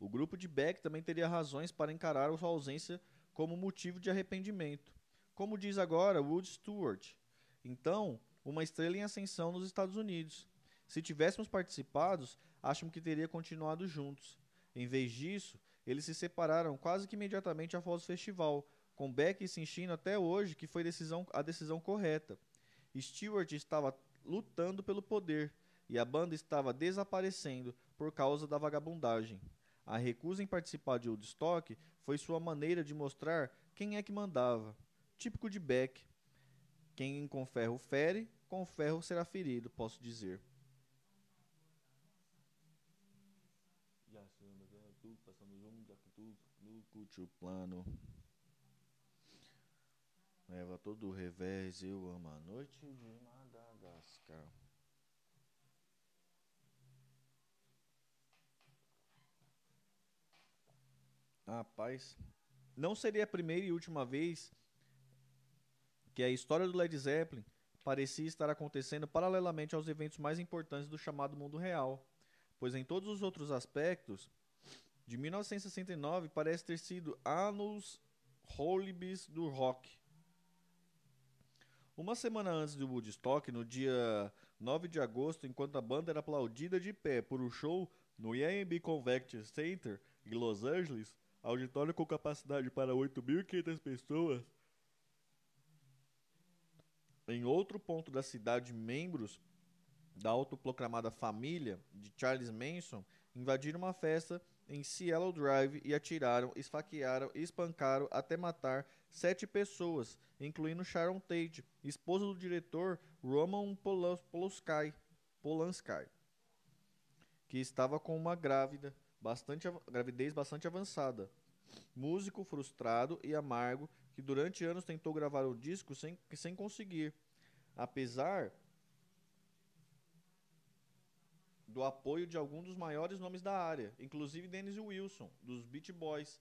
O grupo de Beck também teria razões para encarar sua ausência como motivo de arrependimento, como diz agora Wood Stewart. Então, uma estrela em ascensão nos Estados Unidos. Se tivéssemos participado, acho que teria continuado juntos. Em vez disso, eles se separaram quase que imediatamente após o festival, com Beck insistindo até hoje que foi decisão, a decisão correta. Stewart estava lutando pelo poder e a banda estava desaparecendo por causa da vagabundagem. A recusa em participar de Woodstock foi sua maneira de mostrar quem é que mandava. Típico de Beck. Quem com ferro fere, com ferro será ferido, posso dizer. Plano. Leva todo o revés, eu amo a noite de Madagascar. Rapaz, não seria a primeira e última vez que a história do Led Zeppelin parecia estar acontecendo paralelamente aos eventos mais importantes do chamado mundo real, pois em todos os outros aspectos, de 1969 parece ter sido anos Holibis do rock. Uma semana antes do Woodstock, no dia 9 de agosto, enquanto a banda era aplaudida de pé por um show no IMB Convention Center em Los Angeles, auditório com capacidade para 8.500 pessoas. Em outro ponto da cidade, membros da autoproclamada família de Charles Manson invadiram uma festa em Cielo Drive e atiraram, esfaquearam e espancaram até matar sete pessoas, incluindo Sharon Tate, esposa do diretor Roman Polanski, Polanski que estava com uma grávida bastante, gravidez bastante avançada. Músico frustrado e amargo que durante anos tentou gravar o disco sem, sem conseguir. Apesar do apoio de alguns dos maiores nomes da área, inclusive Dennis Wilson, dos Beach Boys.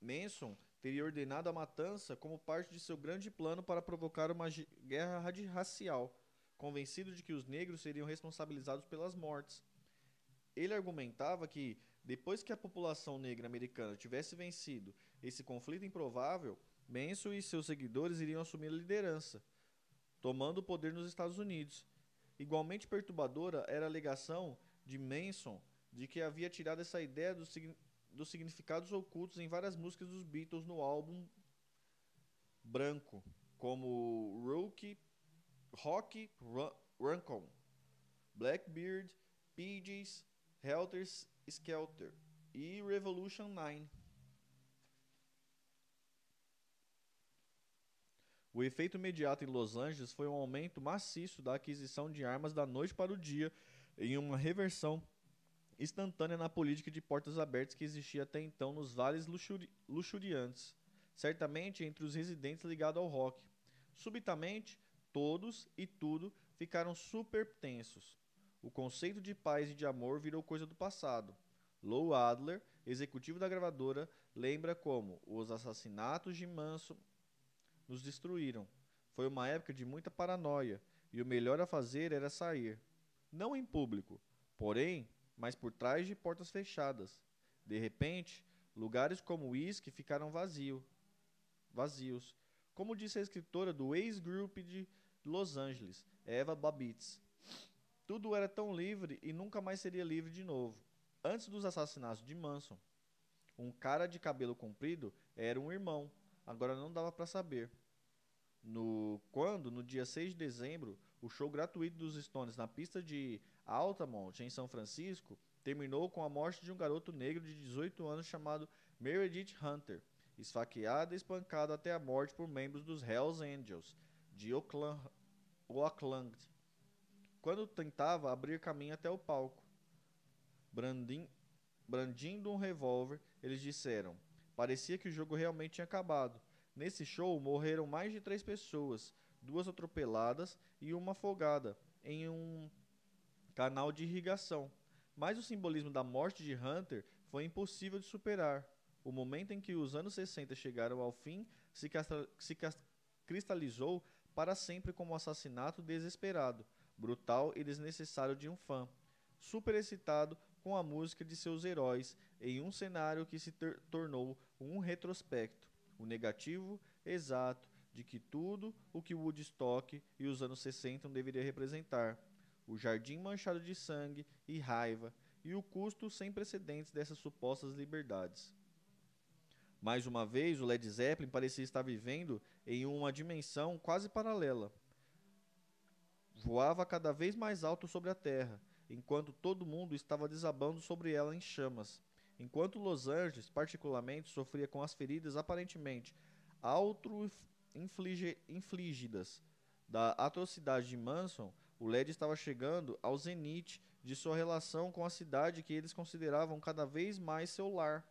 Manson teria ordenado a matança como parte de seu grande plano para provocar uma guerra racial, convencido de que os negros seriam responsabilizados pelas mortes. Ele argumentava que, depois que a população negra americana tivesse vencido esse conflito improvável, Manson e seus seguidores iriam assumir a liderança, tomando o poder nos Estados Unidos. Igualmente perturbadora era a alegação de Manson de que havia tirado essa ideia do, dos significados ocultos em várias músicas dos Beatles no álbum branco, como Rocky, Rocky Runcon, Blackbeard, Peaches, Helter Skelter e Revolution 9. O efeito imediato em Los Angeles foi um aumento maciço da aquisição de armas da noite para o dia em uma reversão instantânea na política de portas abertas que existia até então nos vales luxuri luxuriantes, certamente entre os residentes ligados ao rock. Subitamente, todos e tudo ficaram super tensos. O conceito de paz e de amor virou coisa do passado. Lou Adler, executivo da gravadora, lembra como os assassinatos de Manson nos destruíram. Foi uma época de muita paranoia e o melhor a fazer era sair. Não em público, porém mas por trás de portas fechadas. De repente, lugares como Whisky ficaram vazio, vazios, como disse a escritora do ex-group de Los Angeles, Eva Babitz. Tudo era tão livre e nunca mais seria livre de novo. Antes dos assassinatos de Manson, um cara de cabelo comprido era um irmão, agora não dava para saber. No quando, no dia 6 de dezembro, o show gratuito dos Stones na pista de Altamont, em São Francisco, terminou com a morte de um garoto negro de 18 anos chamado Meredith Hunter, esfaqueado e espancado até a morte por membros dos Hells Angels de Oakland, quando tentava abrir caminho até o palco. Brandin, brandindo um revólver, eles disseram: parecia que o jogo realmente tinha acabado. Nesse show morreram mais de três pessoas, duas atropeladas e uma afogada em um canal de irrigação. Mas o simbolismo da morte de Hunter foi impossível de superar. O momento em que os anos 60 chegaram ao fim se, se cristalizou para sempre como assassinato desesperado, brutal e desnecessário de um fã, super excitado com a música de seus heróis em um cenário que se tornou um retrospecto, o negativo exato de que tudo o que Woodstock e os anos 60 deveria representar, o jardim manchado de sangue e raiva e o custo sem precedentes dessas supostas liberdades. Mais uma vez, o Led Zeppelin parecia estar vivendo em uma dimensão quase paralela. Voava cada vez mais alto sobre a terra, enquanto todo mundo estava desabando sobre ela em chamas. Enquanto Los Angeles, particularmente, sofria com as feridas aparentemente auto-infligidas da atrocidade de Manson, o LED estava chegando ao zenite de sua relação com a cidade que eles consideravam cada vez mais seu lar.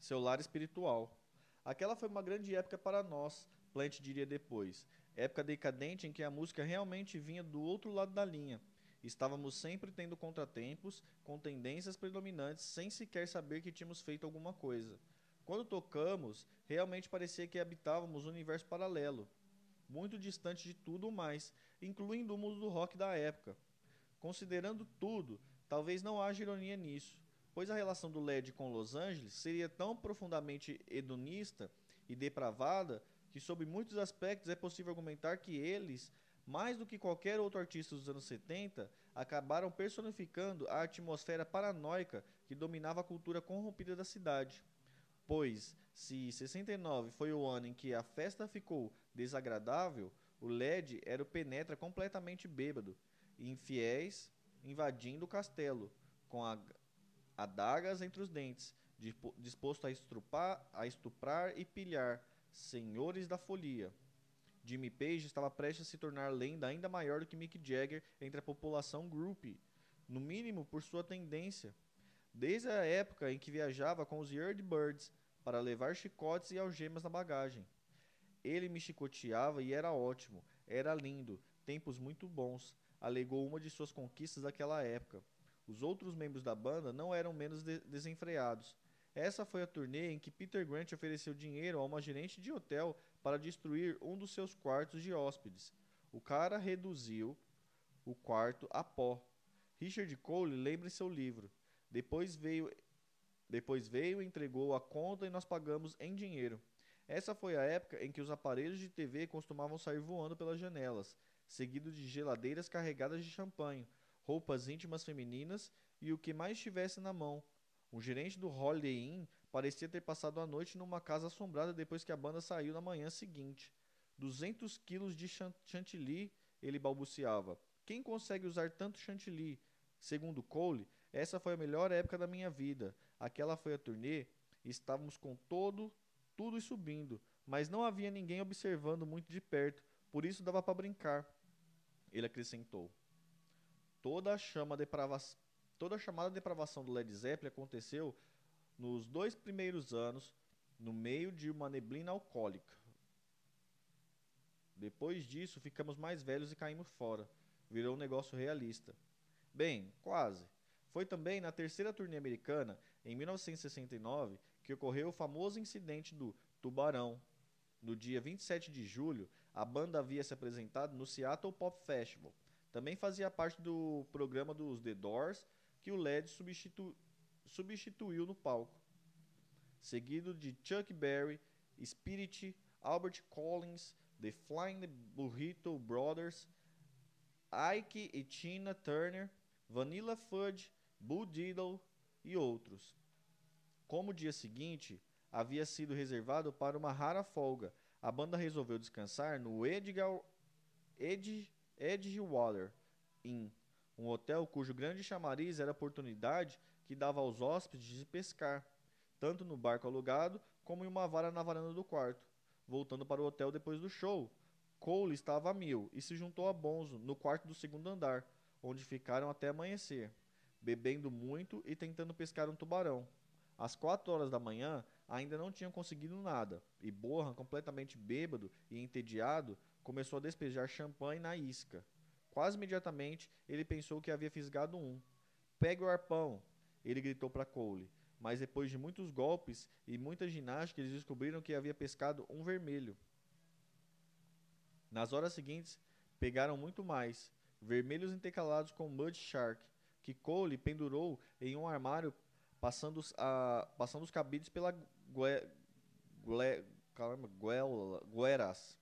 Seu lar espiritual. Aquela foi uma grande época para nós, Plant diria depois. Época decadente em que a música realmente vinha do outro lado da linha. Estávamos sempre tendo contratempos, com tendências predominantes, sem sequer saber que tínhamos feito alguma coisa. Quando tocamos, realmente parecia que habitávamos um universo paralelo, muito distante de tudo mais, incluindo o mundo do rock da época. Considerando tudo, talvez não haja ironia nisso, pois a relação do LED com Los Angeles seria tão profundamente hedonista e depravada que, sob muitos aspectos, é possível argumentar que eles, mais do que qualquer outro artista dos anos 70, acabaram personificando a atmosfera paranoica que dominava a cultura corrompida da cidade. Pois, se 69 foi o ano em que a festa ficou desagradável, o LED era o penetra completamente bêbado, infiéis invadindo o castelo, com adagas entre os dentes, disposto a, estrupar, a estuprar e pilhar senhores da folia. Jimmy Page estava prestes a se tornar lenda ainda maior do que Mick Jagger entre a população groupie, no mínimo por sua tendência desde a época em que viajava com os Yardbirds para levar chicotes e algemas na bagagem. Ele me chicoteava e era ótimo, era lindo, tempos muito bons, alegou uma de suas conquistas daquela época. Os outros membros da banda não eram menos de desenfreados. Essa foi a turnê em que Peter Grant ofereceu dinheiro a uma gerente de hotel para destruir um dos seus quartos de hóspedes. O cara reduziu o quarto a pó. Richard Cole lembra em seu livro. Depois veio, depois veio, entregou a conta e nós pagamos em dinheiro. Essa foi a época em que os aparelhos de TV costumavam sair voando pelas janelas, seguido de geladeiras carregadas de champanhe, roupas íntimas femininas e o que mais tivesse na mão. O gerente do Holiday Inn parecia ter passado a noite numa casa assombrada depois que a banda saiu na manhã seguinte. 200 quilos de chantilly, ele balbuciava. Quem consegue usar tanto chantilly? Segundo Cole, essa foi a melhor época da minha vida. Aquela foi a turnê, estávamos com todo, tudo subindo, mas não havia ninguém observando muito de perto, por isso dava para brincar. Ele acrescentou. Toda a chama deprava toda a chamada depravação do Led Zeppelin aconteceu nos dois primeiros anos, no meio de uma neblina alcoólica. Depois disso, ficamos mais velhos e caímos fora. Virou um negócio realista. Bem, quase. Foi também na terceira turnê americana, em 1969, que ocorreu o famoso incidente do Tubarão. No dia 27 de julho, a banda havia se apresentado no Seattle Pop Festival. Também fazia parte do programa dos The Doors, que o Led substitu substituiu no palco. Seguido de Chuck Berry, Spirit, Albert Collins, The Flying Burrito Brothers, Ike e Tina Turner, Vanilla Fudge, Bull Diddle e outros. Como o dia seguinte havia sido reservado para uma rara folga, a banda resolveu descansar no Edgar, Ed, Edgewater Inn, um hotel cujo grande chamariz era a oportunidade que dava aos hóspedes de pescar, tanto no barco alugado como em uma vara na varanda do quarto. Voltando para o hotel depois do show, Cole estava a mil e se juntou a Bonzo no quarto do segundo andar, onde ficaram até amanhecer, bebendo muito e tentando pescar um tubarão. Às quatro horas da manhã, ainda não tinham conseguido nada, e Borra, completamente bêbado e entediado, começou a despejar champanhe na isca. Quase imediatamente, ele pensou que havia fisgado um. Pegue o arpão! Ele gritou para Cole. Mas depois de muitos golpes e muita ginástica, eles descobriram que havia pescado um vermelho. Nas horas seguintes, pegaram muito mais, vermelhos intercalados com Mud Shark, que Cole pendurou em um armário, passando, a, passando os cabides pela gue, gue, guela, gueras.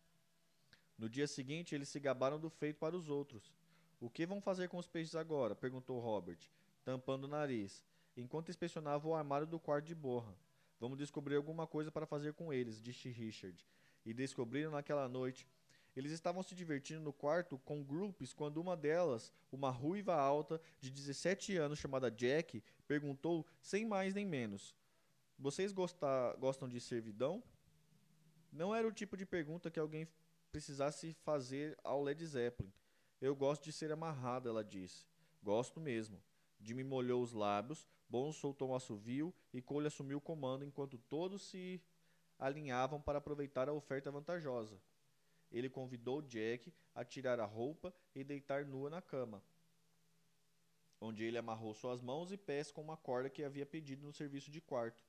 No dia seguinte, eles se gabaram do feito para os outros. O que vão fazer com os peixes agora? perguntou Robert, tampando o nariz, enquanto inspecionava o armário do quarto de borra. Vamos descobrir alguma coisa para fazer com eles, disse Richard. E descobriram naquela noite eles estavam se divertindo no quarto com grupos quando uma delas, uma ruiva alta de 17 anos chamada Jack, perguntou sem mais nem menos: Vocês gostam de servidão? Não era o tipo de pergunta que alguém precisasse fazer ao Led Zeppelin. Eu gosto de ser amarrada, ela disse. Gosto mesmo. Jimmy molhou os lábios, Bones soltou um assovio e Cole assumiu o comando enquanto todos se alinhavam para aproveitar a oferta vantajosa ele convidou Jack a tirar a roupa e deitar nua na cama, onde ele amarrou suas mãos e pés com uma corda que havia pedido no serviço de quarto.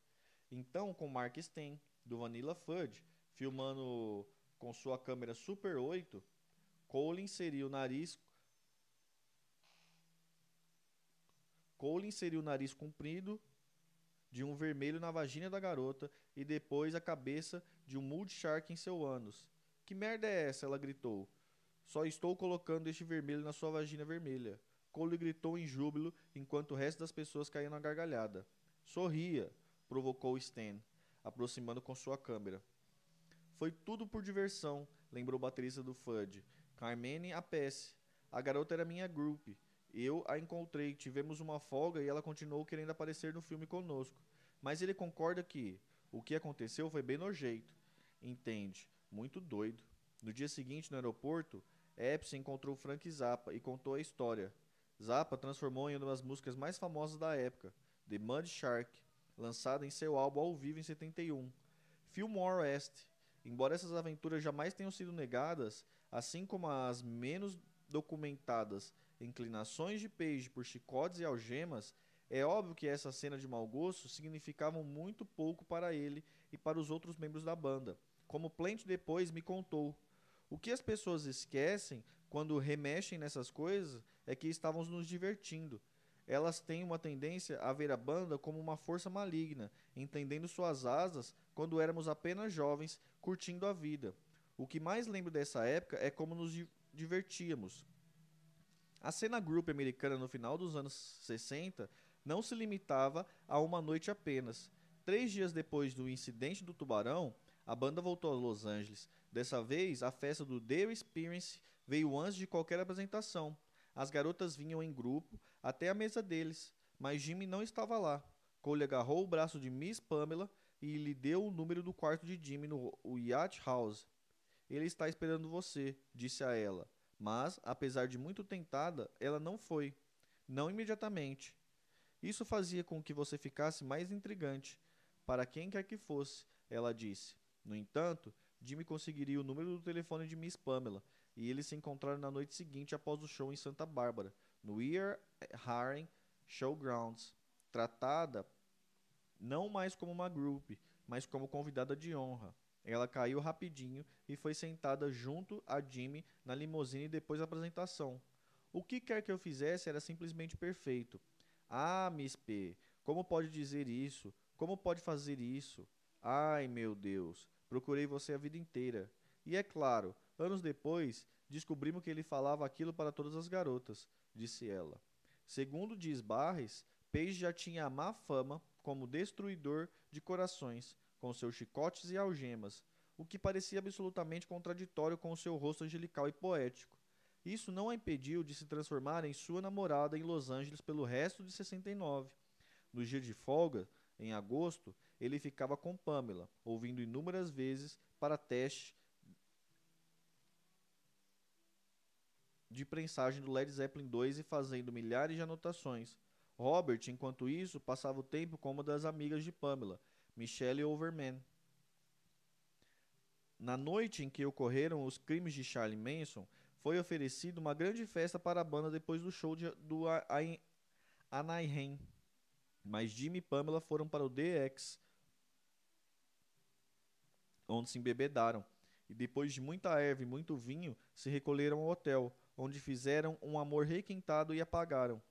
Então, com Mark Stein, do Vanilla Fudge, filmando com sua câmera Super 8, Cole inseriu o nariz Cole inseriu o nariz comprido de um vermelho na vagina da garota e depois a cabeça de um Mood Shark em seu ânus. Que merda é essa? Ela gritou. Só estou colocando este vermelho na sua vagina vermelha. Cole gritou em júbilo enquanto o resto das pessoas caíam na gargalhada. Sorria, provocou Stan, aproximando com sua câmera. Foi tudo por diversão, lembrou o baterista do Fudge. Carmene Apesse. A garota era minha group. Eu a encontrei, tivemos uma folga e ela continuou querendo aparecer no filme conosco. Mas ele concorda que o que aconteceu foi bem nojeito. Entende? Muito doido. No dia seguinte, no aeroporto, Epstein encontrou Frank Zappa e contou a história. Zappa transformou em uma das músicas mais famosas da época, The Mud Shark, lançada em seu álbum ao vivo em 71. Fillmore West. Embora essas aventuras jamais tenham sido negadas, assim como as menos documentadas inclinações de Page por chicotes e algemas, é óbvio que essa cena de mau gosto significavam muito pouco para ele e para os outros membros da banda como Plant depois me contou. O que as pessoas esquecem quando remexem nessas coisas é que estávamos nos divertindo. Elas têm uma tendência a ver a banda como uma força maligna, entendendo suas asas quando éramos apenas jovens, curtindo a vida. O que mais lembro dessa época é como nos, divertíamos. A cena group americana no final dos anos 60 não se limitava a uma noite apenas. Três dias depois do incidente do Tubarão, a banda voltou a Los Angeles. Dessa vez, a festa do The Experience veio antes de qualquer apresentação. As garotas vinham em grupo até a mesa deles, mas Jimmy não estava lá. Cole agarrou o braço de Miss Pamela e lhe deu o número do quarto de Jimmy no Yacht House. Ele está esperando você, disse a ela. Mas, apesar de muito tentada, ela não foi. Não imediatamente. Isso fazia com que você ficasse mais intrigante. Para quem quer que fosse, ela disse. No entanto, Jimmy conseguiria o número do telefone de Miss Pamela e eles se encontraram na noite seguinte após o show em Santa Bárbara, no Ear Harren Showgrounds, tratada não mais como uma group, mas como convidada de honra. Ela caiu rapidinho e foi sentada junto a Jimmy na limusine depois da apresentação. O que quer que eu fizesse era simplesmente perfeito. Ah, Miss P, como pode dizer isso? Como pode fazer isso? Ai, meu Deus, procurei você a vida inteira. E é claro, anos depois, descobrimos que ele falava aquilo para todas as garotas, disse ela. Segundo diz Barres, Page já tinha a má fama como destruidor de corações, com seus chicotes e algemas, o que parecia absolutamente contraditório com o seu rosto angelical e poético. Isso não a impediu de se transformar em sua namorada em Los Angeles pelo resto de 69. No dia de folga, em agosto, ele ficava com Pamela, ouvindo inúmeras vezes para teste de prensagem do Led Zeppelin 2 e fazendo milhares de anotações. Robert, enquanto isso, passava o tempo com uma das amigas de Pamela, Michelle Overman. Na noite em que ocorreram os crimes de Charlie Manson, foi oferecida uma grande festa para a banda depois do show de, do Anaheim. Mas Jimmy e Pamela foram para o DX, onde se embebedaram. E depois de muita erva e muito vinho, se recolheram ao hotel, onde fizeram um amor requintado e apagaram.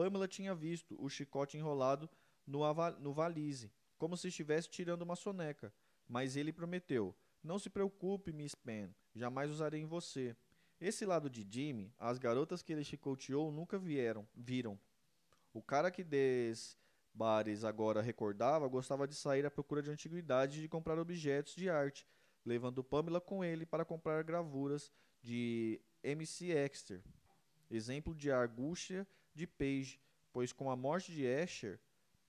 Pamela tinha visto o chicote enrolado no, no valise, como se estivesse tirando uma soneca. Mas ele prometeu: Não se preocupe, Miss Pen, jamais usarei em você. Esse lado de Jimmy, as garotas que ele chicoteou nunca vieram, viram. O cara que des bares agora recordava gostava de sair à procura de antiguidades e de comprar objetos de arte, levando Pamela com ele para comprar gravuras de MC Exter, exemplo de argúcia de Page, pois com a morte de Escher,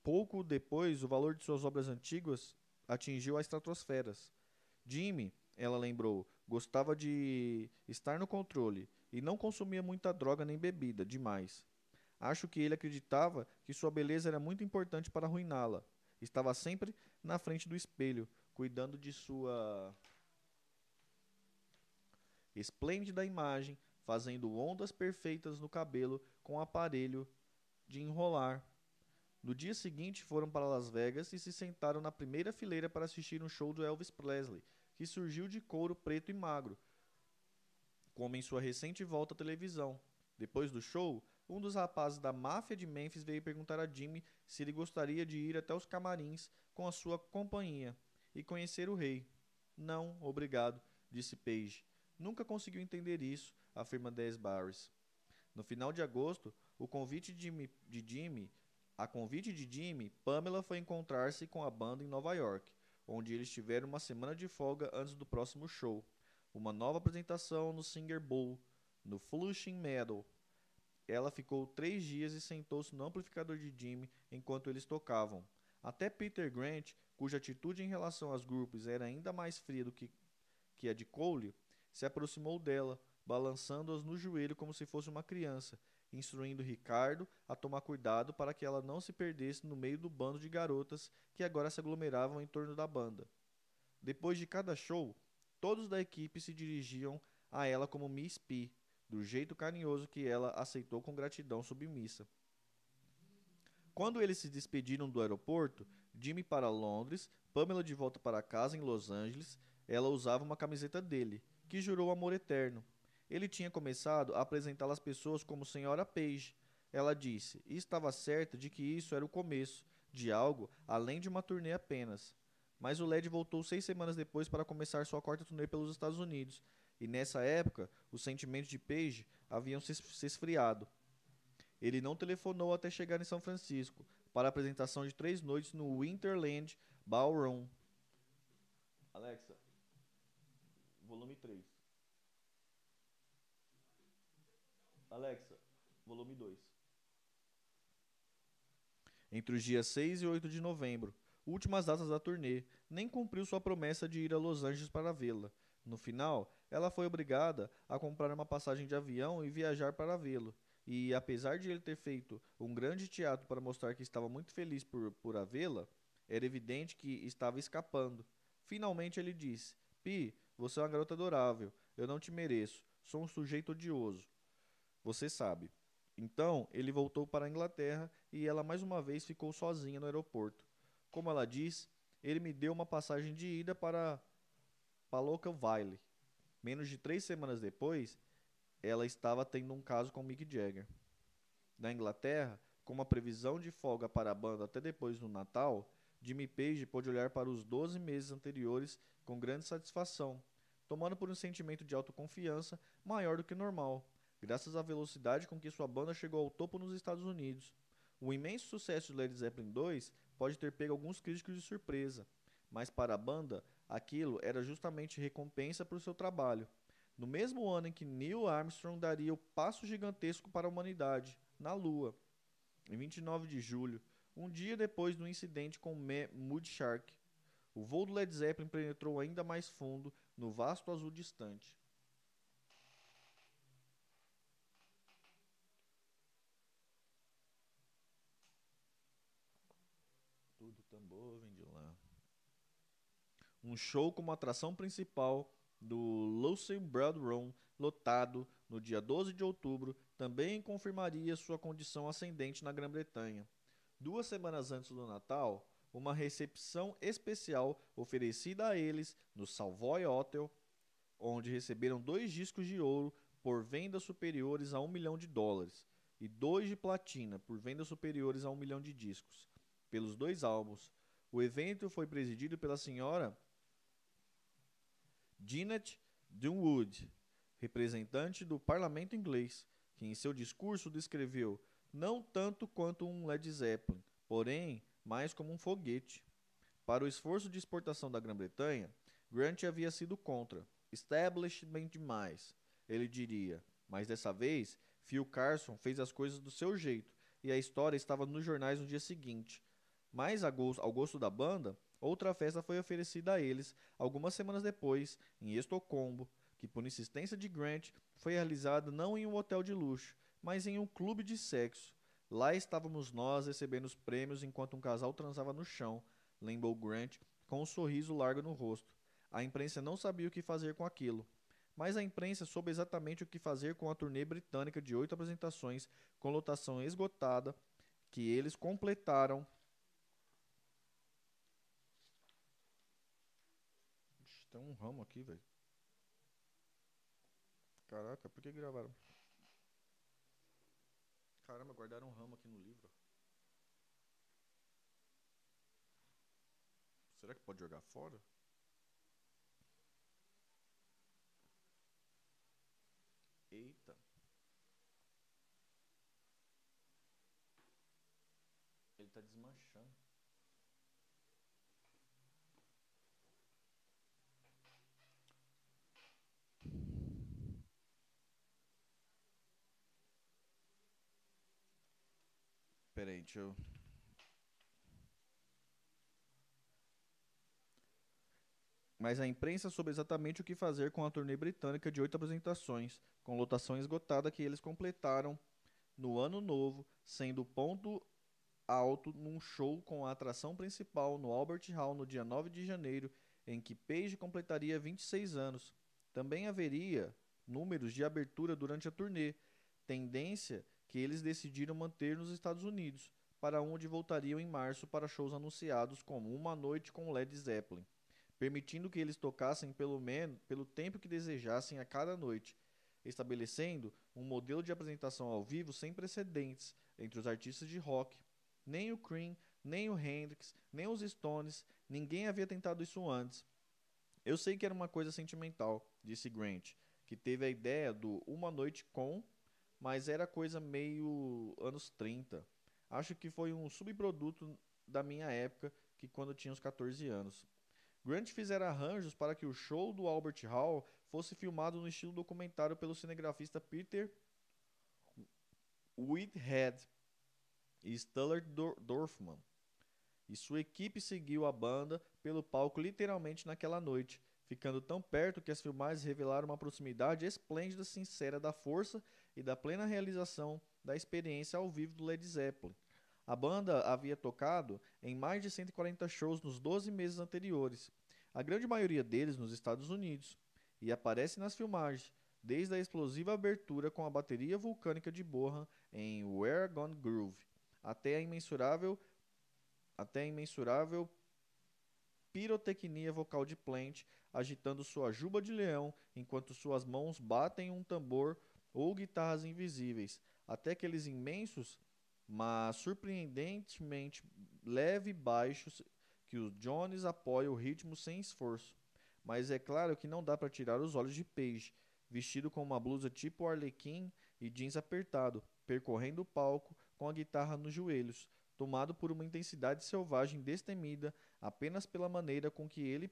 Pouco depois, o valor de suas obras antigas atingiu as estratosferas. Jimmy, ela lembrou, gostava de estar no controle e não consumia muita droga nem bebida demais. Acho que ele acreditava que sua beleza era muito importante para arruiná-la. Estava sempre na frente do espelho, cuidando de sua esplêndida imagem, fazendo ondas perfeitas no cabelo com aparelho de enrolar no dia seguinte, foram para Las Vegas e se sentaram na primeira fileira para assistir um show do Elvis Presley, que surgiu de couro preto e magro, como em sua recente volta à televisão. Depois do show, um dos rapazes da máfia de Memphis veio perguntar a Jimmy se ele gostaria de ir até os camarins com a sua companhia e conhecer o rei. Não, obrigado, disse Page. Nunca conseguiu entender isso, afirma Des Barris. No final de agosto, o convite de de Jimmy a convite de Jimmy, Pamela foi encontrar-se com a banda em Nova York, onde eles tiveram uma semana de folga antes do próximo show. Uma nova apresentação no Singer Bowl, no Flushing Meadow. Ela ficou três dias e sentou-se no amplificador de Jimmy enquanto eles tocavam. Até Peter Grant, cuja atitude em relação aos grupos era ainda mais fria do que, que a de Cole, se aproximou dela, balançando-as no joelho como se fosse uma criança instruindo Ricardo a tomar cuidado para que ela não se perdesse no meio do bando de garotas que agora se aglomeravam em torno da banda. Depois de cada show, todos da equipe se dirigiam a ela como Miss P, do jeito carinhoso que ela aceitou com gratidão submissa. Quando eles se despediram do aeroporto, Jimmy para Londres, Pamela de volta para casa em Los Angeles, ela usava uma camiseta dele, que jurou amor eterno, ele tinha começado a apresentá-la às pessoas como Senhora Page. Ela disse, e estava certa de que isso era o começo de algo além de uma turnê apenas. Mas o LED voltou seis semanas depois para começar sua quarta turnê pelos Estados Unidos, e nessa época os sentimentos de Page haviam se esfriado. Ele não telefonou até chegar em São Francisco para a apresentação de três noites no Winterland Ballroom. Alexa, volume 3. Alexa, volume 2. Entre os dias 6 e 8 de novembro, últimas datas da turnê, nem cumpriu sua promessa de ir a Los Angeles para vê-la. No final, ela foi obrigada a comprar uma passagem de avião e viajar para vê-lo. E apesar de ele ter feito um grande teatro para mostrar que estava muito feliz por, por a vê-la, era evidente que estava escapando. Finalmente ele disse: Pi, você é uma garota adorável. Eu não te mereço. Sou um sujeito odioso. Você sabe. Então ele voltou para a Inglaterra e ela mais uma vez ficou sozinha no aeroporto. Como ela diz, ele me deu uma passagem de ida para Palockville. Menos de três semanas depois, ela estava tendo um caso com Mick Jagger. Na Inglaterra, com uma previsão de folga para a banda até depois do Natal, Jimmy Page pôde olhar para os 12 meses anteriores com grande satisfação, tomando por um sentimento de autoconfiança maior do que normal, graças à velocidade com que sua banda chegou ao topo nos Estados Unidos. O imenso sucesso de Led Zeppelin II pode ter pego alguns críticos de surpresa, mas para a banda, aquilo era justamente recompensa por seu trabalho. No mesmo ano em que Neil Armstrong daria o passo gigantesco para a humanidade, na Lua, em 29 de julho, um dia depois do incidente com Mood Shark, o voo do Led Zeppelin penetrou ainda mais fundo no vasto azul distante. Tudo tambor vem de lá. Um show como atração principal do Lucien Broadroom, lotado no dia 12 de outubro, também confirmaria sua condição ascendente na Grã-Bretanha. Duas semanas antes do Natal, uma recepção especial oferecida a eles no Savoy Hotel, onde receberam dois discos de ouro por vendas superiores a um milhão de dólares e dois de platina por vendas superiores a um milhão de discos, pelos dois álbuns. O evento foi presidido pela senhora Jeanette Dunwood, representante do parlamento inglês, que em seu discurso descreveu não tanto quanto um Led Zeppelin, porém mais como um foguete. Para o esforço de exportação da Grã-Bretanha, Grant havia sido contra. Establishment demais, ele diria. Mas dessa vez, Phil Carson fez as coisas do seu jeito e a história estava nos jornais no dia seguinte. Mais ao gosto da banda, outra festa foi oferecida a eles algumas semanas depois, em Estocolmo, que por insistência de Grant foi realizada não em um hotel de luxo, mas em um clube de sexo. Lá estávamos nós recebendo os prêmios enquanto um casal transava no chão, lembrou Grant, com um sorriso largo no rosto. A imprensa não sabia o que fazer com aquilo. Mas a imprensa soube exatamente o que fazer com a turnê britânica de oito apresentações, com lotação esgotada, que eles completaram. Tem um ramo aqui, velho. Caraca, por que gravaram? Caramba, guardaram um ramo aqui no livro. Será que pode jogar fora? Eita. Ele tá desmanchando. Deixa eu. Mas a imprensa soube exatamente o que fazer com a turnê britânica de oito apresentações, com lotação esgotada que eles completaram no ano novo, sendo ponto alto num show com a atração principal no Albert Hall no dia 9 de janeiro, em que Page completaria 26 anos. Também haveria números de abertura durante a turnê, tendência que eles decidiram manter nos Estados Unidos, para onde voltariam em março para shows anunciados como Uma Noite com Led Zeppelin, permitindo que eles tocassem pelo menos pelo tempo que desejassem a cada noite, estabelecendo um modelo de apresentação ao vivo sem precedentes entre os artistas de rock. Nem o Cream, nem o Hendrix, nem os Stones, ninguém havia tentado isso antes. Eu sei que era uma coisa sentimental, disse Grant. que teve a ideia do Uma Noite Com, mas era coisa meio anos 30. Acho que foi um subproduto da minha época, que quando tinha uns 14 anos. Grant fizera arranjos para que o show do Albert Hall fosse filmado no estilo documentário pelo cinegrafista Peter Whitehead e Stuller Dorfman. E sua equipe seguiu a banda pelo palco literalmente naquela noite, ficando tão perto que as filmagens revelaram uma proximidade esplêndida sincera da força e da plena realização da experiência ao vivo do Led Zeppelin. A banda havia tocado em mais de 140 shows nos 12 meses anteriores, a grande maioria deles nos Estados Unidos, e aparece nas filmagens, desde a explosiva abertura com a bateria vulcânica de Bohan em Where Gone Groove, até a imensurável até a imensurável pirotecnia vocal de Plant agitando sua juba de leão enquanto suas mãos batem um tambor ou guitarras invisíveis, até aqueles imensos mas surpreendentemente leve baixos que os Jones apoiam o ritmo sem esforço. Mas é claro que não dá para tirar os olhos de Page, vestido com uma blusa tipo Arlequim e jeans apertado, percorrendo o palco com a guitarra nos joelhos, tomado por uma intensidade selvagem destemida apenas pela maneira com que ele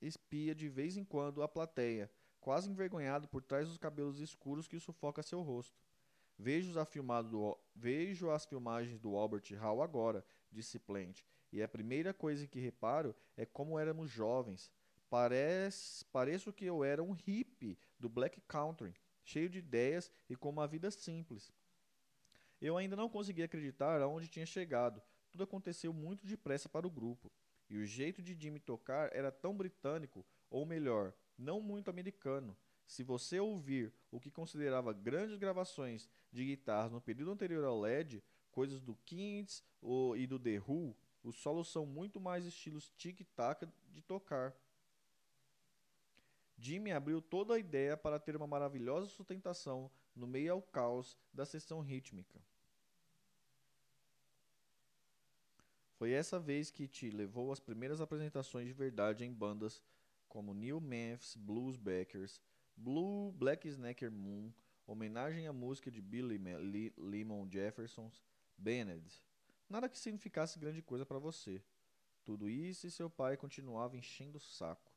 espia de vez em quando a plateia, quase envergonhado por trás dos cabelos escuros que sufoca seu rosto. Vejo, do, vejo as filmagens do Albert Hall agora, disse Plant, e a primeira coisa que reparo é como éramos jovens. Parece, pareço que eu era um hippie do Black Country, cheio de ideias e com uma vida simples. Eu ainda não conseguia acreditar aonde tinha chegado. Tudo aconteceu muito depressa para o grupo. E o jeito de Jimmy tocar era tão britânico, ou melhor, não muito americano. Se você ouvir o que considerava grandes gravações de guitarras no período anterior ao LED, coisas do Kings e do The Who, os solos são muito mais estilos tic-tac de tocar. Jimmy abriu toda a ideia para ter uma maravilhosa sustentação no meio ao caos da sessão rítmica. Foi essa vez que te levou às primeiras apresentações de verdade em bandas como New Memphis Blues Backers, Blue Black Snacker Moon, homenagem à música de Billy Lemon Jefferson's Bennett. Nada que significasse grande coisa para você. Tudo isso e seu pai continuava enchendo o saco,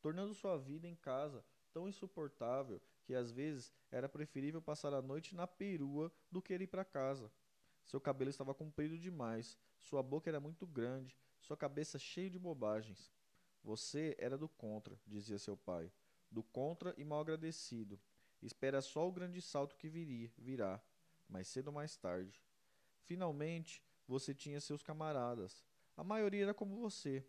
tornando sua vida em casa tão insuportável que às vezes era preferível passar a noite na perua do que ir para casa. Seu cabelo estava comprido demais, sua boca era muito grande, sua cabeça cheia de bobagens. Você era do contra, dizia seu pai do contra e mal agradecido. Espera só o grande salto que viria, virá, mais cedo ou mais tarde. Finalmente, você tinha seus camaradas. A maioria era como você.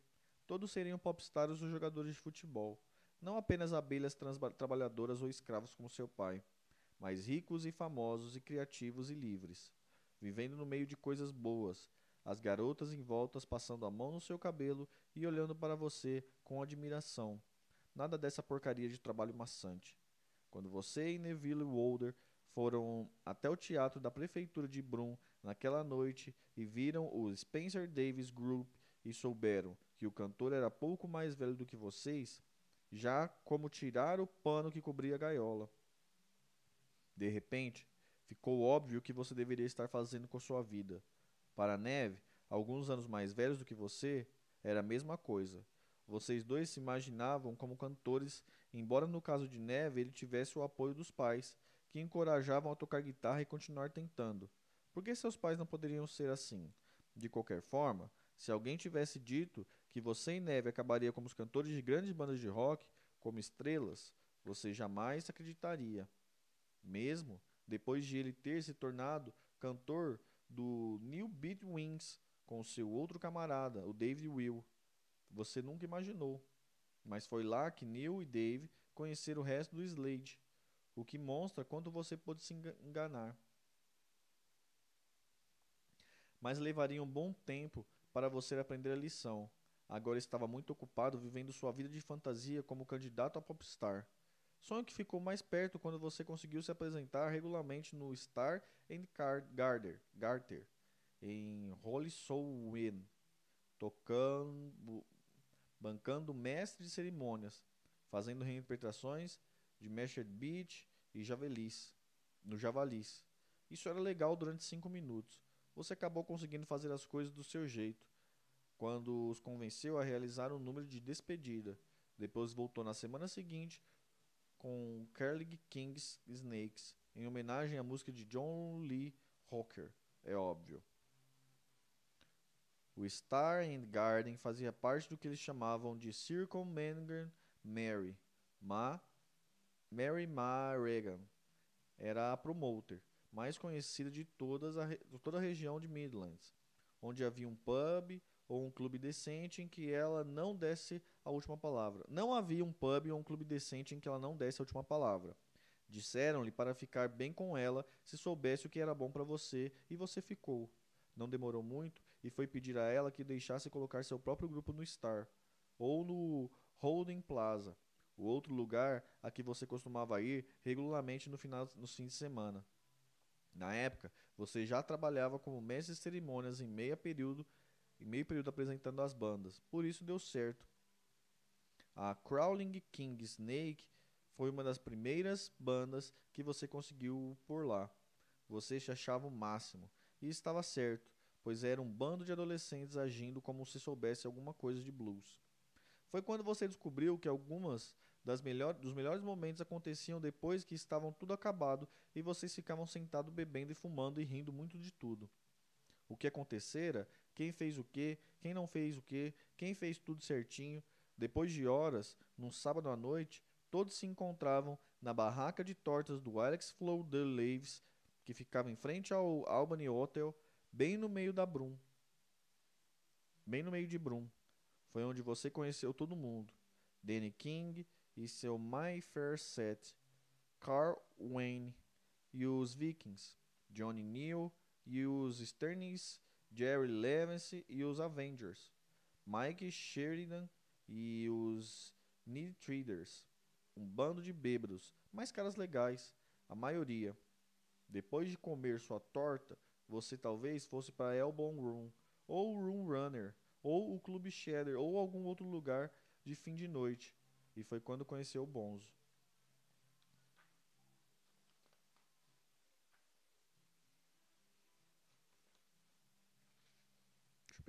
Todos seriam popstars ou jogadores de futebol. Não apenas abelhas trabalhadoras ou escravos como seu pai, mas ricos e famosos e criativos e livres, vivendo no meio de coisas boas, as garotas em voltas passando a mão no seu cabelo e olhando para você com admiração, Nada dessa porcaria de trabalho maçante. Quando você e Neville Wolder foram até o teatro da prefeitura de Brum naquela noite e viram o Spencer Davis Group e souberam que o cantor era pouco mais velho do que vocês, já como tirar o pano que cobria a gaiola. De repente, ficou óbvio o que você deveria estar fazendo com sua vida. Para Neve, alguns anos mais velhos do que você, era a mesma coisa. Vocês dois se imaginavam como cantores, embora no caso de Neve ele tivesse o apoio dos pais, que encorajavam a tocar guitarra e continuar tentando. Por que seus pais não poderiam ser assim? De qualquer forma, se alguém tivesse dito que você e Neve acabariam como os cantores de grandes bandas de rock, como estrelas, você jamais acreditaria. Mesmo depois de ele ter se tornado cantor do New Beat Wings com seu outro camarada, o David Will. Você nunca imaginou. Mas foi lá que Neil e Dave conheceram o resto do Slade, o que mostra quanto você pode se enganar. Mas levaria um bom tempo para você aprender a lição. Agora estava muito ocupado vivendo sua vida de fantasia como candidato a popstar. Sonho que ficou mais perto quando você conseguiu se apresentar regularmente no Star and Garter, Garter em Holy Soul Win, tocando bancando mestre de cerimônias, fazendo reinterpretações de Mashert Beach e Javelis, no Javalis. Isso era legal durante cinco minutos. Você acabou conseguindo fazer as coisas do seu jeito, quando os convenceu a realizar um número de despedida. Depois voltou na semana seguinte com Carly King's Snakes, em homenagem à música de John Lee Hooker, é óbvio. O Star and Garden fazia parte do que eles chamavam de Circle Manger Mary, Ma, Mary Ma Reagan. Era a promoter mais conhecida de, todas a, de toda a região de Midlands, onde havia um pub ou um clube decente em que ela não desse a última palavra. Não havia um pub ou um clube decente em que ela não desse a última palavra. Disseram-lhe para ficar bem com ela se soubesse o que era bom para você, e você ficou. Não demorou muito e foi pedir a ela que deixasse colocar seu próprio grupo no Star ou no Holding Plaza, o outro lugar a que você costumava ir regularmente no final, nos fins de semana. Na época, você já trabalhava como mestre de cerimônias em meio período, em meio período apresentando as bandas. Por isso deu certo. A Crawling King Snake foi uma das primeiras bandas que você conseguiu por lá. Você se achava o máximo. E estava certo, pois era um bando de adolescentes agindo como se soubesse alguma coisa de blues. Foi quando você descobriu que algumas das melhor, dos melhores momentos aconteciam depois que estavam tudo acabado e vocês ficavam sentados bebendo e fumando e rindo muito de tudo. O que acontecera, quem fez o que, quem não fez o que, quem fez tudo certinho. Depois de horas, num sábado à noite, todos se encontravam na barraca de tortas do Alex Flow de Laves, que ficava em frente ao Albany Hotel, bem no meio da Brum. Bem no meio de Brum. Foi onde você conheceu todo mundo. Danny King, e seu My Fair Set, Carl Wayne e os Vikings, Johnny Neal e os Sternis, Jerry Levens e os Avengers, Mike Sheridan e os Need Traders, um bando de bêbados, mas caras legais, a maioria. Depois de comer sua torta, você talvez fosse para Elbow Room, ou Room Runner, ou o Clube Cheddar, ou algum outro lugar de fim de noite e foi quando conheceu o Bonzo.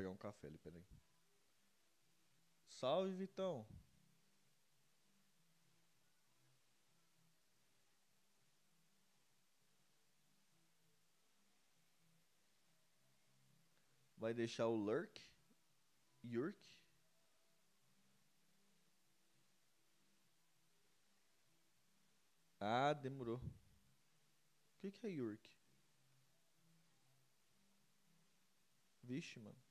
Pegar um café ali, peraí. Salve, Vitão! Vai deixar o Lurk? Yurk? Ah, demorou. O que, que é York? Vixe, mano.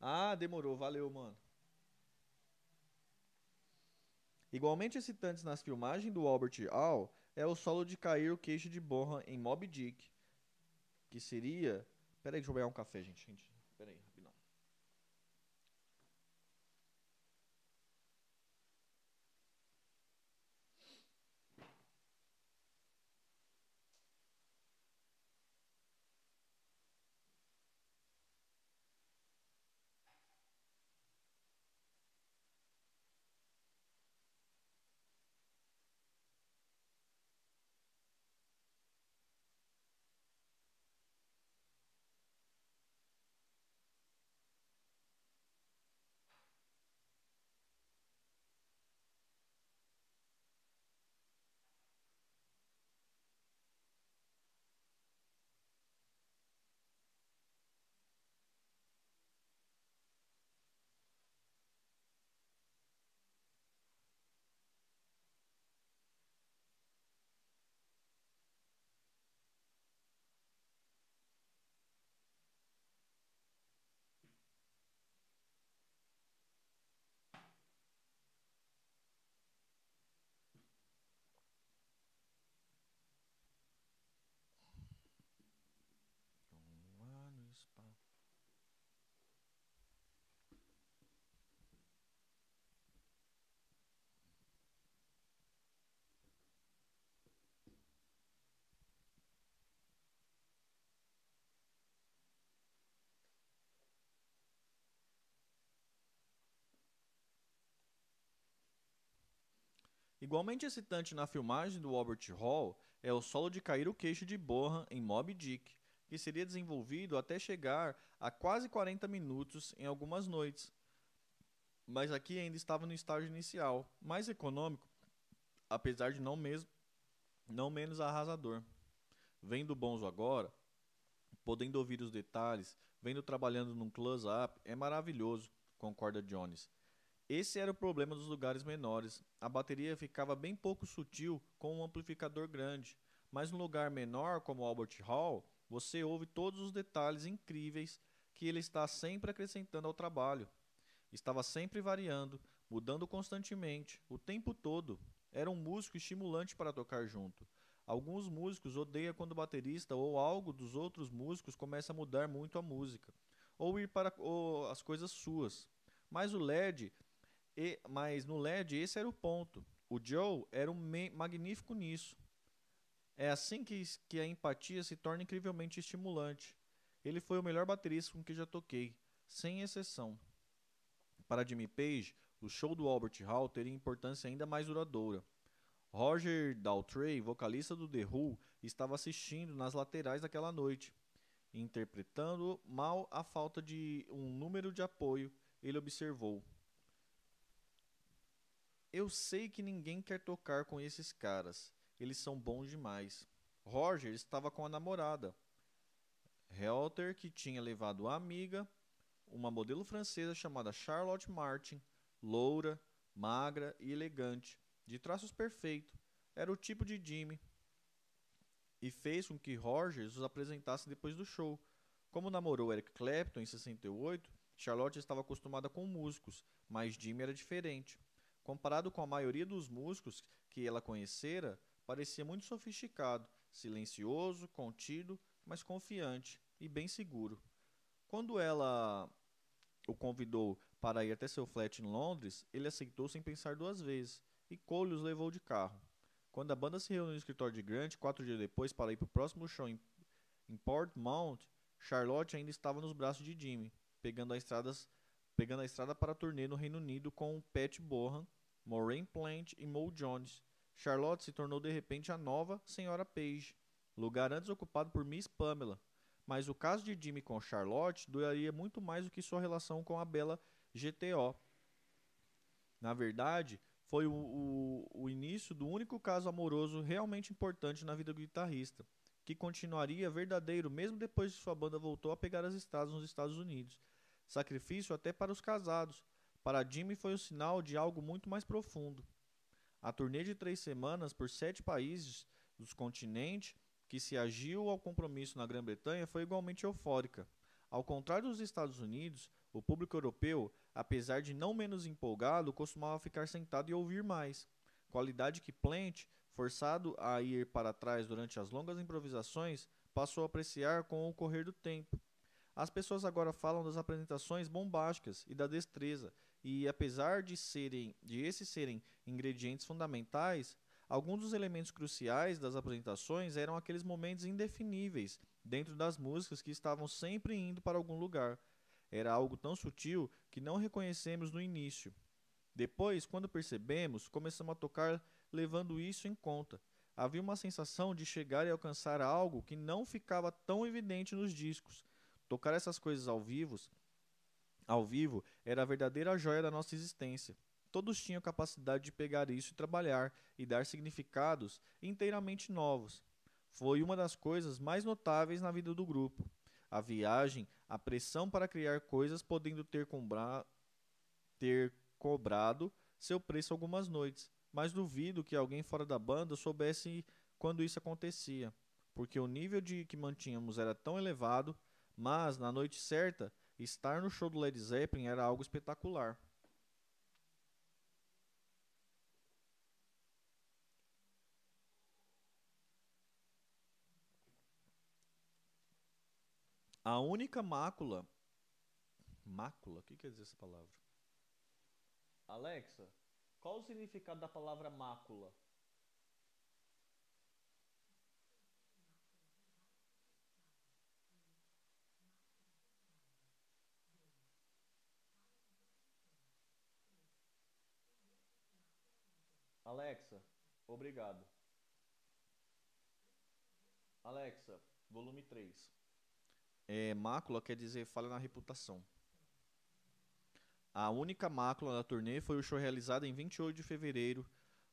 Ah, demorou. Valeu, mano. Igualmente excitantes nas filmagens do Albert Hall é o solo de cair o queixo de borra em Moby Dick. Que seria. Pera aí, deixa eu pegar um café, gente. gente. Igualmente excitante na filmagem do Albert Hall é o solo de cair o queixo de Bohan em Moby Dick, que seria desenvolvido até chegar a quase 40 minutos em algumas noites. Mas aqui ainda estava no estágio inicial, mais econômico, apesar de não, mesmo, não menos arrasador. Vendo Bonzo agora, podendo ouvir os detalhes, vendo trabalhando num close-up, é maravilhoso, concorda Jones. Esse era o problema dos lugares menores. A bateria ficava bem pouco sutil com um amplificador grande, mas no lugar menor, como Albert Hall, você ouve todos os detalhes incríveis que ele está sempre acrescentando ao trabalho. Estava sempre variando, mudando constantemente, o tempo todo. Era um músico estimulante para tocar junto. Alguns músicos odeiam quando o baterista ou algo dos outros músicos começa a mudar muito a música, ou ir para ou, as coisas suas. Mas o LED e, mas no LED esse era o ponto. O Joe era um magnífico nisso. É assim que, que a empatia se torna incrivelmente estimulante. Ele foi o melhor baterista com que já toquei, sem exceção. Para Jimmy Page, o show do Albert Hall teria importância ainda mais duradoura. Roger Daltrey, vocalista do The Who, estava assistindo nas laterais daquela noite. Interpretando mal a falta de um número de apoio, ele observou: eu sei que ninguém quer tocar com esses caras. Eles são bons demais. Roger estava com a namorada. Helter, que tinha levado a amiga, uma modelo francesa chamada Charlotte Martin, loura, magra e elegante, de traços perfeitos. Era o tipo de Jimmy. E fez com que Roger os apresentasse depois do show. Como namorou Eric Clapton em 68, Charlotte estava acostumada com músicos, mas Jimmy era diferente. Comparado com a maioria dos músicos que ela conhecera, parecia muito sofisticado, silencioso, contido, mas confiante e bem seguro. Quando ela o convidou para ir até seu flat em Londres, ele aceitou sem pensar duas vezes e Cole os levou de carro. Quando a banda se reuniu no escritório de Grant, quatro dias depois, para ir para o próximo show em, em Portmount, Charlotte ainda estava nos braços de Jimmy, pegando a, estradas, pegando a estrada para a turnê no Reino Unido com Pat Bohan Maureen Plant e Mo Jones. Charlotte se tornou de repente a nova Senhora Page, lugar antes ocupado por Miss Pamela. Mas o caso de Jimmy com Charlotte duraria muito mais do que sua relação com a bela GTO. Na verdade, foi o, o, o início do único caso amoroso realmente importante na vida do guitarrista, que continuaria verdadeiro mesmo depois que sua banda voltou a pegar as estradas nos Estados Unidos. Sacrifício até para os casados, para Jimmy foi o sinal de algo muito mais profundo. A turnê de três semanas por sete países dos continentes que se agiu ao compromisso na Grã-Bretanha foi igualmente eufórica. Ao contrário dos Estados Unidos, o público europeu, apesar de não menos empolgado, costumava ficar sentado e ouvir mais. Qualidade que Plant, forçado a ir para trás durante as longas improvisações, passou a apreciar com o correr do tempo. As pessoas agora falam das apresentações bombásticas e da destreza, e apesar de serem de esses serem ingredientes fundamentais, alguns dos elementos cruciais das apresentações eram aqueles momentos indefiníveis dentro das músicas que estavam sempre indo para algum lugar. Era algo tão sutil que não reconhecemos no início. Depois, quando percebemos, começamos a tocar levando isso em conta. Havia uma sensação de chegar e alcançar algo que não ficava tão evidente nos discos. Tocar essas coisas ao vivo ao vivo era a verdadeira joia da nossa existência. Todos tinham capacidade de pegar isso e trabalhar e dar significados inteiramente novos. Foi uma das coisas mais notáveis na vida do grupo. A viagem, a pressão para criar coisas podendo ter, ter cobrado seu preço algumas noites, mas duvido que alguém fora da banda soubesse quando isso acontecia, porque o nível de que mantínhamos era tão elevado, mas na noite certa Estar no show do Led Zeppelin era algo espetacular. A única mácula. Mácula? O que quer dizer essa palavra? Alexa, qual o significado da palavra mácula? Alexa, obrigado. Alexa, volume 3. É, mácula quer dizer falha na reputação. A única mácula da turnê foi o show realizado em 28 de fevereiro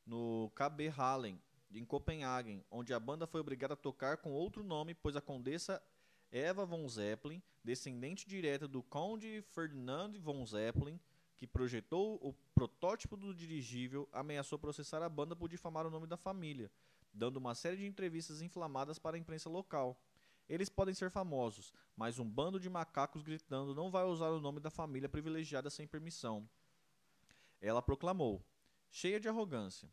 no KB Hallen, em Copenhagen, onde a banda foi obrigada a tocar com outro nome, pois a condessa Eva von Zeppelin, descendente direta do Conde Ferdinand von Zeppelin, que projetou o protótipo do dirigível, ameaçou processar a banda por difamar o nome da família, dando uma série de entrevistas inflamadas para a imprensa local. Eles podem ser famosos, mas um bando de macacos gritando não vai usar o nome da família privilegiada sem permissão. Ela proclamou, cheia de arrogância.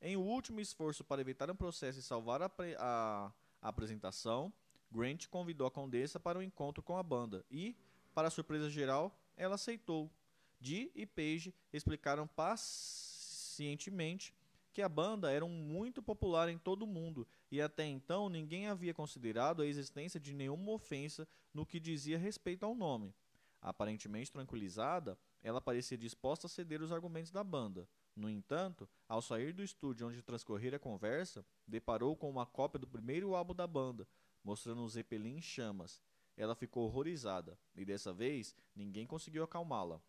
Em um último esforço para evitar um processo e salvar a, a, apresentação, Grant convidou a Condessa para um encontro com a banda e, para surpresa geral, ela aceitou. Dee e Page explicaram pacientemente que a banda era muito popular em todo o mundo e até então ninguém havia considerado a existência de nenhuma ofensa no que dizia respeito ao nome. Aparentemente tranquilizada, ela parecia disposta a ceder os argumentos da banda. No entanto, ao sair do estúdio onde transcorrera a conversa, deparou com uma cópia do primeiro álbum da banda, mostrando um Zeppelin em chamas. Ela ficou horrorizada, e dessa vez ninguém conseguiu acalmá-la.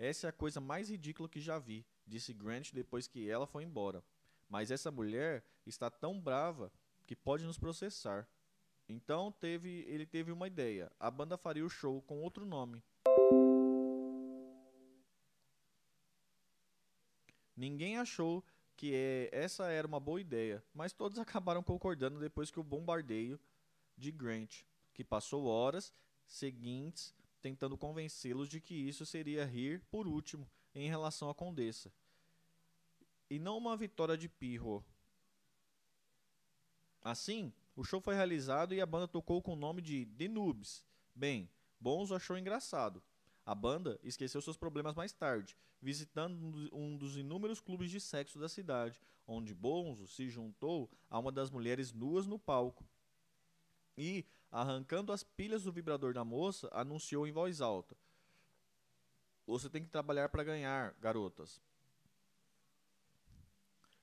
Essa é a coisa mais ridícula que já vi, disse Grant depois que ela foi embora. Mas essa mulher está tão brava que pode nos processar. Então teve, ele teve uma ideia. A banda faria o show com outro nome. Ninguém achou que é, essa era uma boa ideia, mas todos (laughs) acabaram concordando depois que o bombardeio de Grant, que passou horas seguintes tentando convencê-los de que isso seria rir por último em relação à Condessa. E não uma vitória de Pirro. Assim, o show foi realizado e a banda tocou com o nome de The Noobs. Bem, Bonzo achou engraçado. A banda esqueceu seus problemas mais tarde, visitando um dos inúmeros clubes de sexo da cidade, onde Bonzo se juntou a uma das mulheres nuas no palco. E, arrancando as pilhas do vibrador da moça, anunciou em voz alta: Você tem que trabalhar para ganhar, garotas.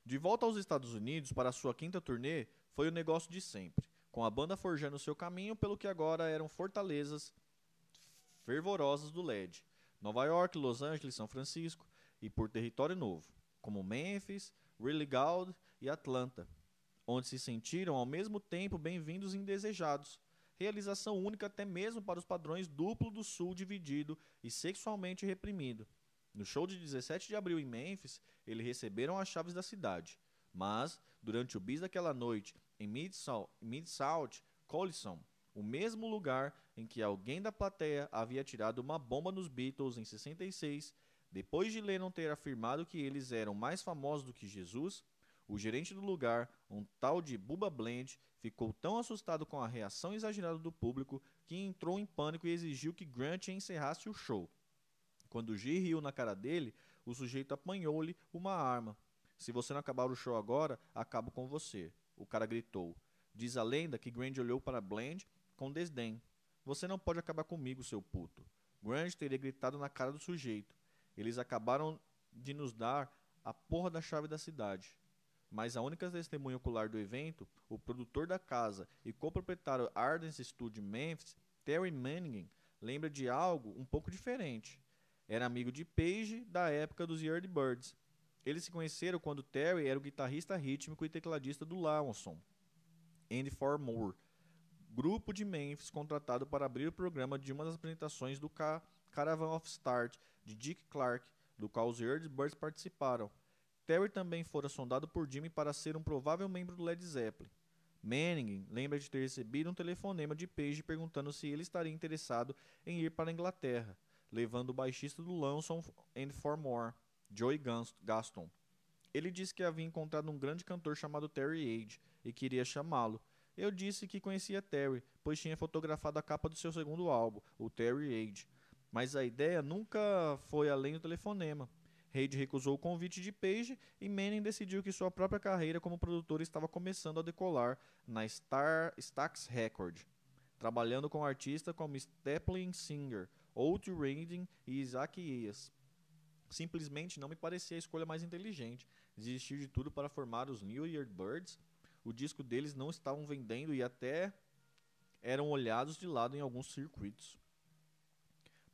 De volta aos Estados Unidos para sua quinta turnê, foi o negócio de sempre, com a banda forjando seu caminho pelo que agora eram fortalezas fervorosas do LED. Nova York, Los Angeles, São Francisco e por território novo, como Memphis, Riley e Atlanta, onde se sentiram ao mesmo tempo bem-vindos e indesejados. Realização única até mesmo para os padrões duplo do sul dividido e sexualmente reprimido. No show de 17 de abril em Memphis, eles receberam as chaves da cidade. Mas, durante o bis daquela noite, em Mid-South Mid Collison, o mesmo lugar em que alguém da plateia havia tirado uma bomba nos Beatles em 66, depois de Lennon ter afirmado que eles eram mais famosos do que Jesus, o gerente do lugar, um tal de Bubba Blend, ficou tão assustado com a reação exagerada do público que entrou em pânico e exigiu que Grant encerrasse o show. Quando G riu na cara dele, o sujeito apanhou-lhe uma arma. Se você não acabar o show agora, acabo com você. O cara gritou. Diz a lenda que Grant olhou para Blend com desdém. Você não pode acabar comigo, seu puto. Grant teria gritado na cara do sujeito. Eles acabaram de nos dar a porra da chave da cidade. Mas a única testemunha ocular do evento, o produtor da casa e coproprietário Ardence Studio Memphis, Terry Manning, lembra de algo um pouco diferente. Era amigo de Page da época dos Yardbirds. Eles se conheceram quando Terry era o guitarrista rítmico e tecladista do Lawson, Andy Moore grupo de Memphis contratado para abrir o programa de uma das apresentações do Ca Caravan of Start de Dick Clark, do qual os Yardbirds participaram. Terry também fora sondado por Jimmy para ser um provável membro do Led Zeppelin. Manning lembra de ter recebido um telefonema de Page perguntando se ele estaria interessado em ir para a Inglaterra, levando o baixista do Lonesome and More, Joey Gaston. Ele disse que havia encontrado um grande cantor chamado Terry Age e queria chamá-lo, eu disse que conhecia Terry, pois tinha fotografado a capa do seu segundo álbum, o Terry Age. Mas a ideia nunca foi além do telefonema. Reid recusou o convite de Page e Manning decidiu que sua própria carreira como produtor estava começando a decolar na Star Stax Record, trabalhando com artistas como Stephen Singer, Old Reading e Isaac Hayes. Simplesmente não me parecia a escolha mais inteligente. Desistir de tudo para formar os New Year Birds. O disco deles não estavam vendendo e até eram olhados de lado em alguns circuitos.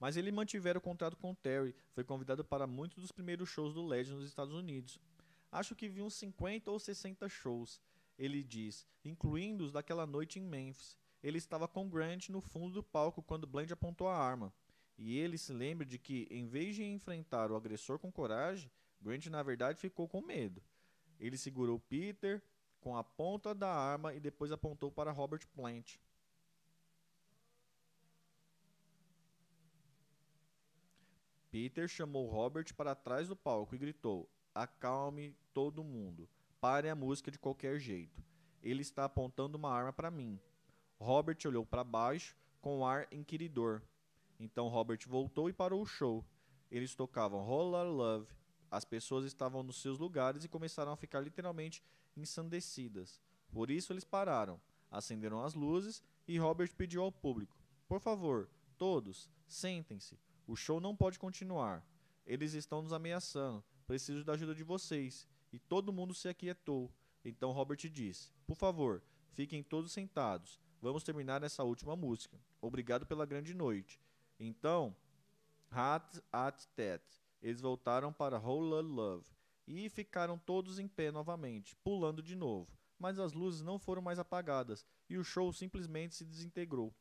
Mas ele mantivera o contrato com Terry, foi convidado para muitos dos primeiros shows do Led nos Estados Unidos. Acho que vi uns 50 ou 60 shows, ele diz, incluindo os daquela noite em Memphis. Ele estava com Grant no fundo do palco quando Bland apontou a arma. E ele se lembra de que, em vez de enfrentar o agressor com coragem, Grant na verdade ficou com medo. Ele segurou Peter com a ponta da arma e depois apontou para Robert Plant. Peter chamou Robert para trás do palco e gritou: Acalme todo mundo. Pare a música de qualquer jeito. Ele está apontando uma arma para mim. Robert olhou para baixo com ar inquiridor. Então Robert voltou e parou o show. Eles tocavam Roller Love. As pessoas estavam nos seus lugares e começaram a ficar literalmente ensandecidas. Por isso eles pararam, acenderam as luzes e Robert pediu ao público: Por favor, todos, sentem-se. O show não pode continuar. Eles estão nos ameaçando. Preciso da ajuda de vocês. E todo mundo se aquietou. Então Robert disse: Por favor, fiquem todos sentados. Vamos terminar essa última música. Obrigado pela grande noite. Então, Hat at Tet. Eles voltaram para Whole Love e ficaram todos em pé novamente, pulando de novo. Mas as luzes não foram mais apagadas e o show simplesmente se desintegrou.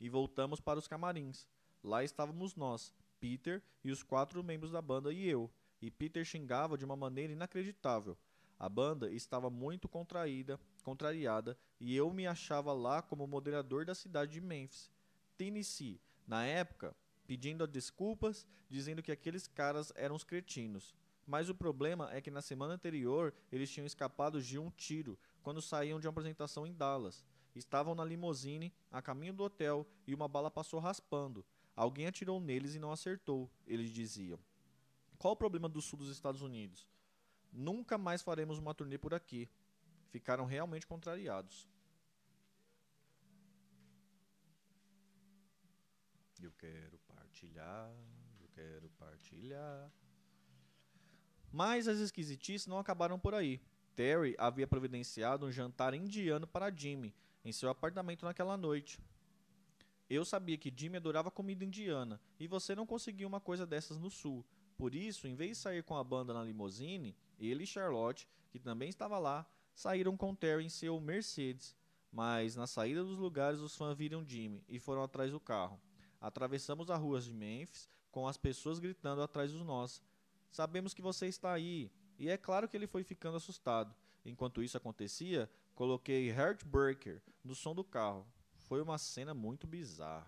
E voltamos para os camarins. Lá estávamos nós, Peter e os quatro membros da banda e eu. E Peter xingava de uma maneira inacreditável. A banda estava muito contraída, contrariada, e eu me achava lá como moderador da cidade de Memphis, Tennessee, na época, pedindo desculpas, dizendo que aqueles caras eram os cretinos. Mas o problema é que na semana anterior eles tinham escapado de um tiro quando saíam de uma apresentação em Dallas. Estavam na limusine, a caminho do hotel, e uma bala passou raspando. Alguém atirou neles e não acertou, eles diziam. Qual o problema do sul dos Estados Unidos? Nunca mais faremos uma turnê por aqui. Ficaram realmente contrariados. Eu quero partilhar, eu quero partilhar. Mas as esquisitices não acabaram por aí. Terry havia providenciado um jantar indiano para Jimmy em seu apartamento naquela noite. Eu sabia que Jimmy adorava comida indiana e você não conseguia uma coisa dessas no sul. Por isso, em vez de sair com a banda na limousine, ele e Charlotte, que também estava lá, saíram com Terry em seu Mercedes. Mas na saída dos lugares, os fãs viram Jimmy e foram atrás do carro. Atravessamos as ruas de Memphis com as pessoas gritando atrás dos nós. Sabemos que você está aí. E é claro que ele foi ficando assustado. Enquanto isso acontecia, coloquei Heartbreaker no som do carro. Foi uma cena muito bizarra.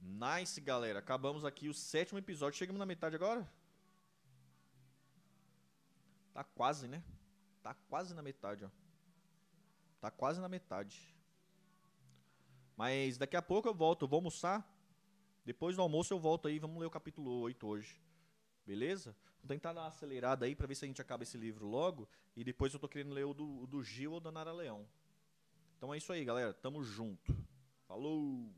Nice, galera. Acabamos aqui o sétimo episódio. Chegamos na metade agora? Tá quase, né? Tá quase na metade, ó. Tá quase na metade. Mas daqui a pouco eu volto. Eu vou almoçar. Depois do almoço eu volto aí. Vamos ler o capítulo 8 hoje. Beleza? Vou tentar dar uma acelerada aí pra ver se a gente acaba esse livro logo. E depois eu tô querendo ler o do, o do Gil ou da Nara Leão. Então é isso aí, galera. Tamo junto. Falou!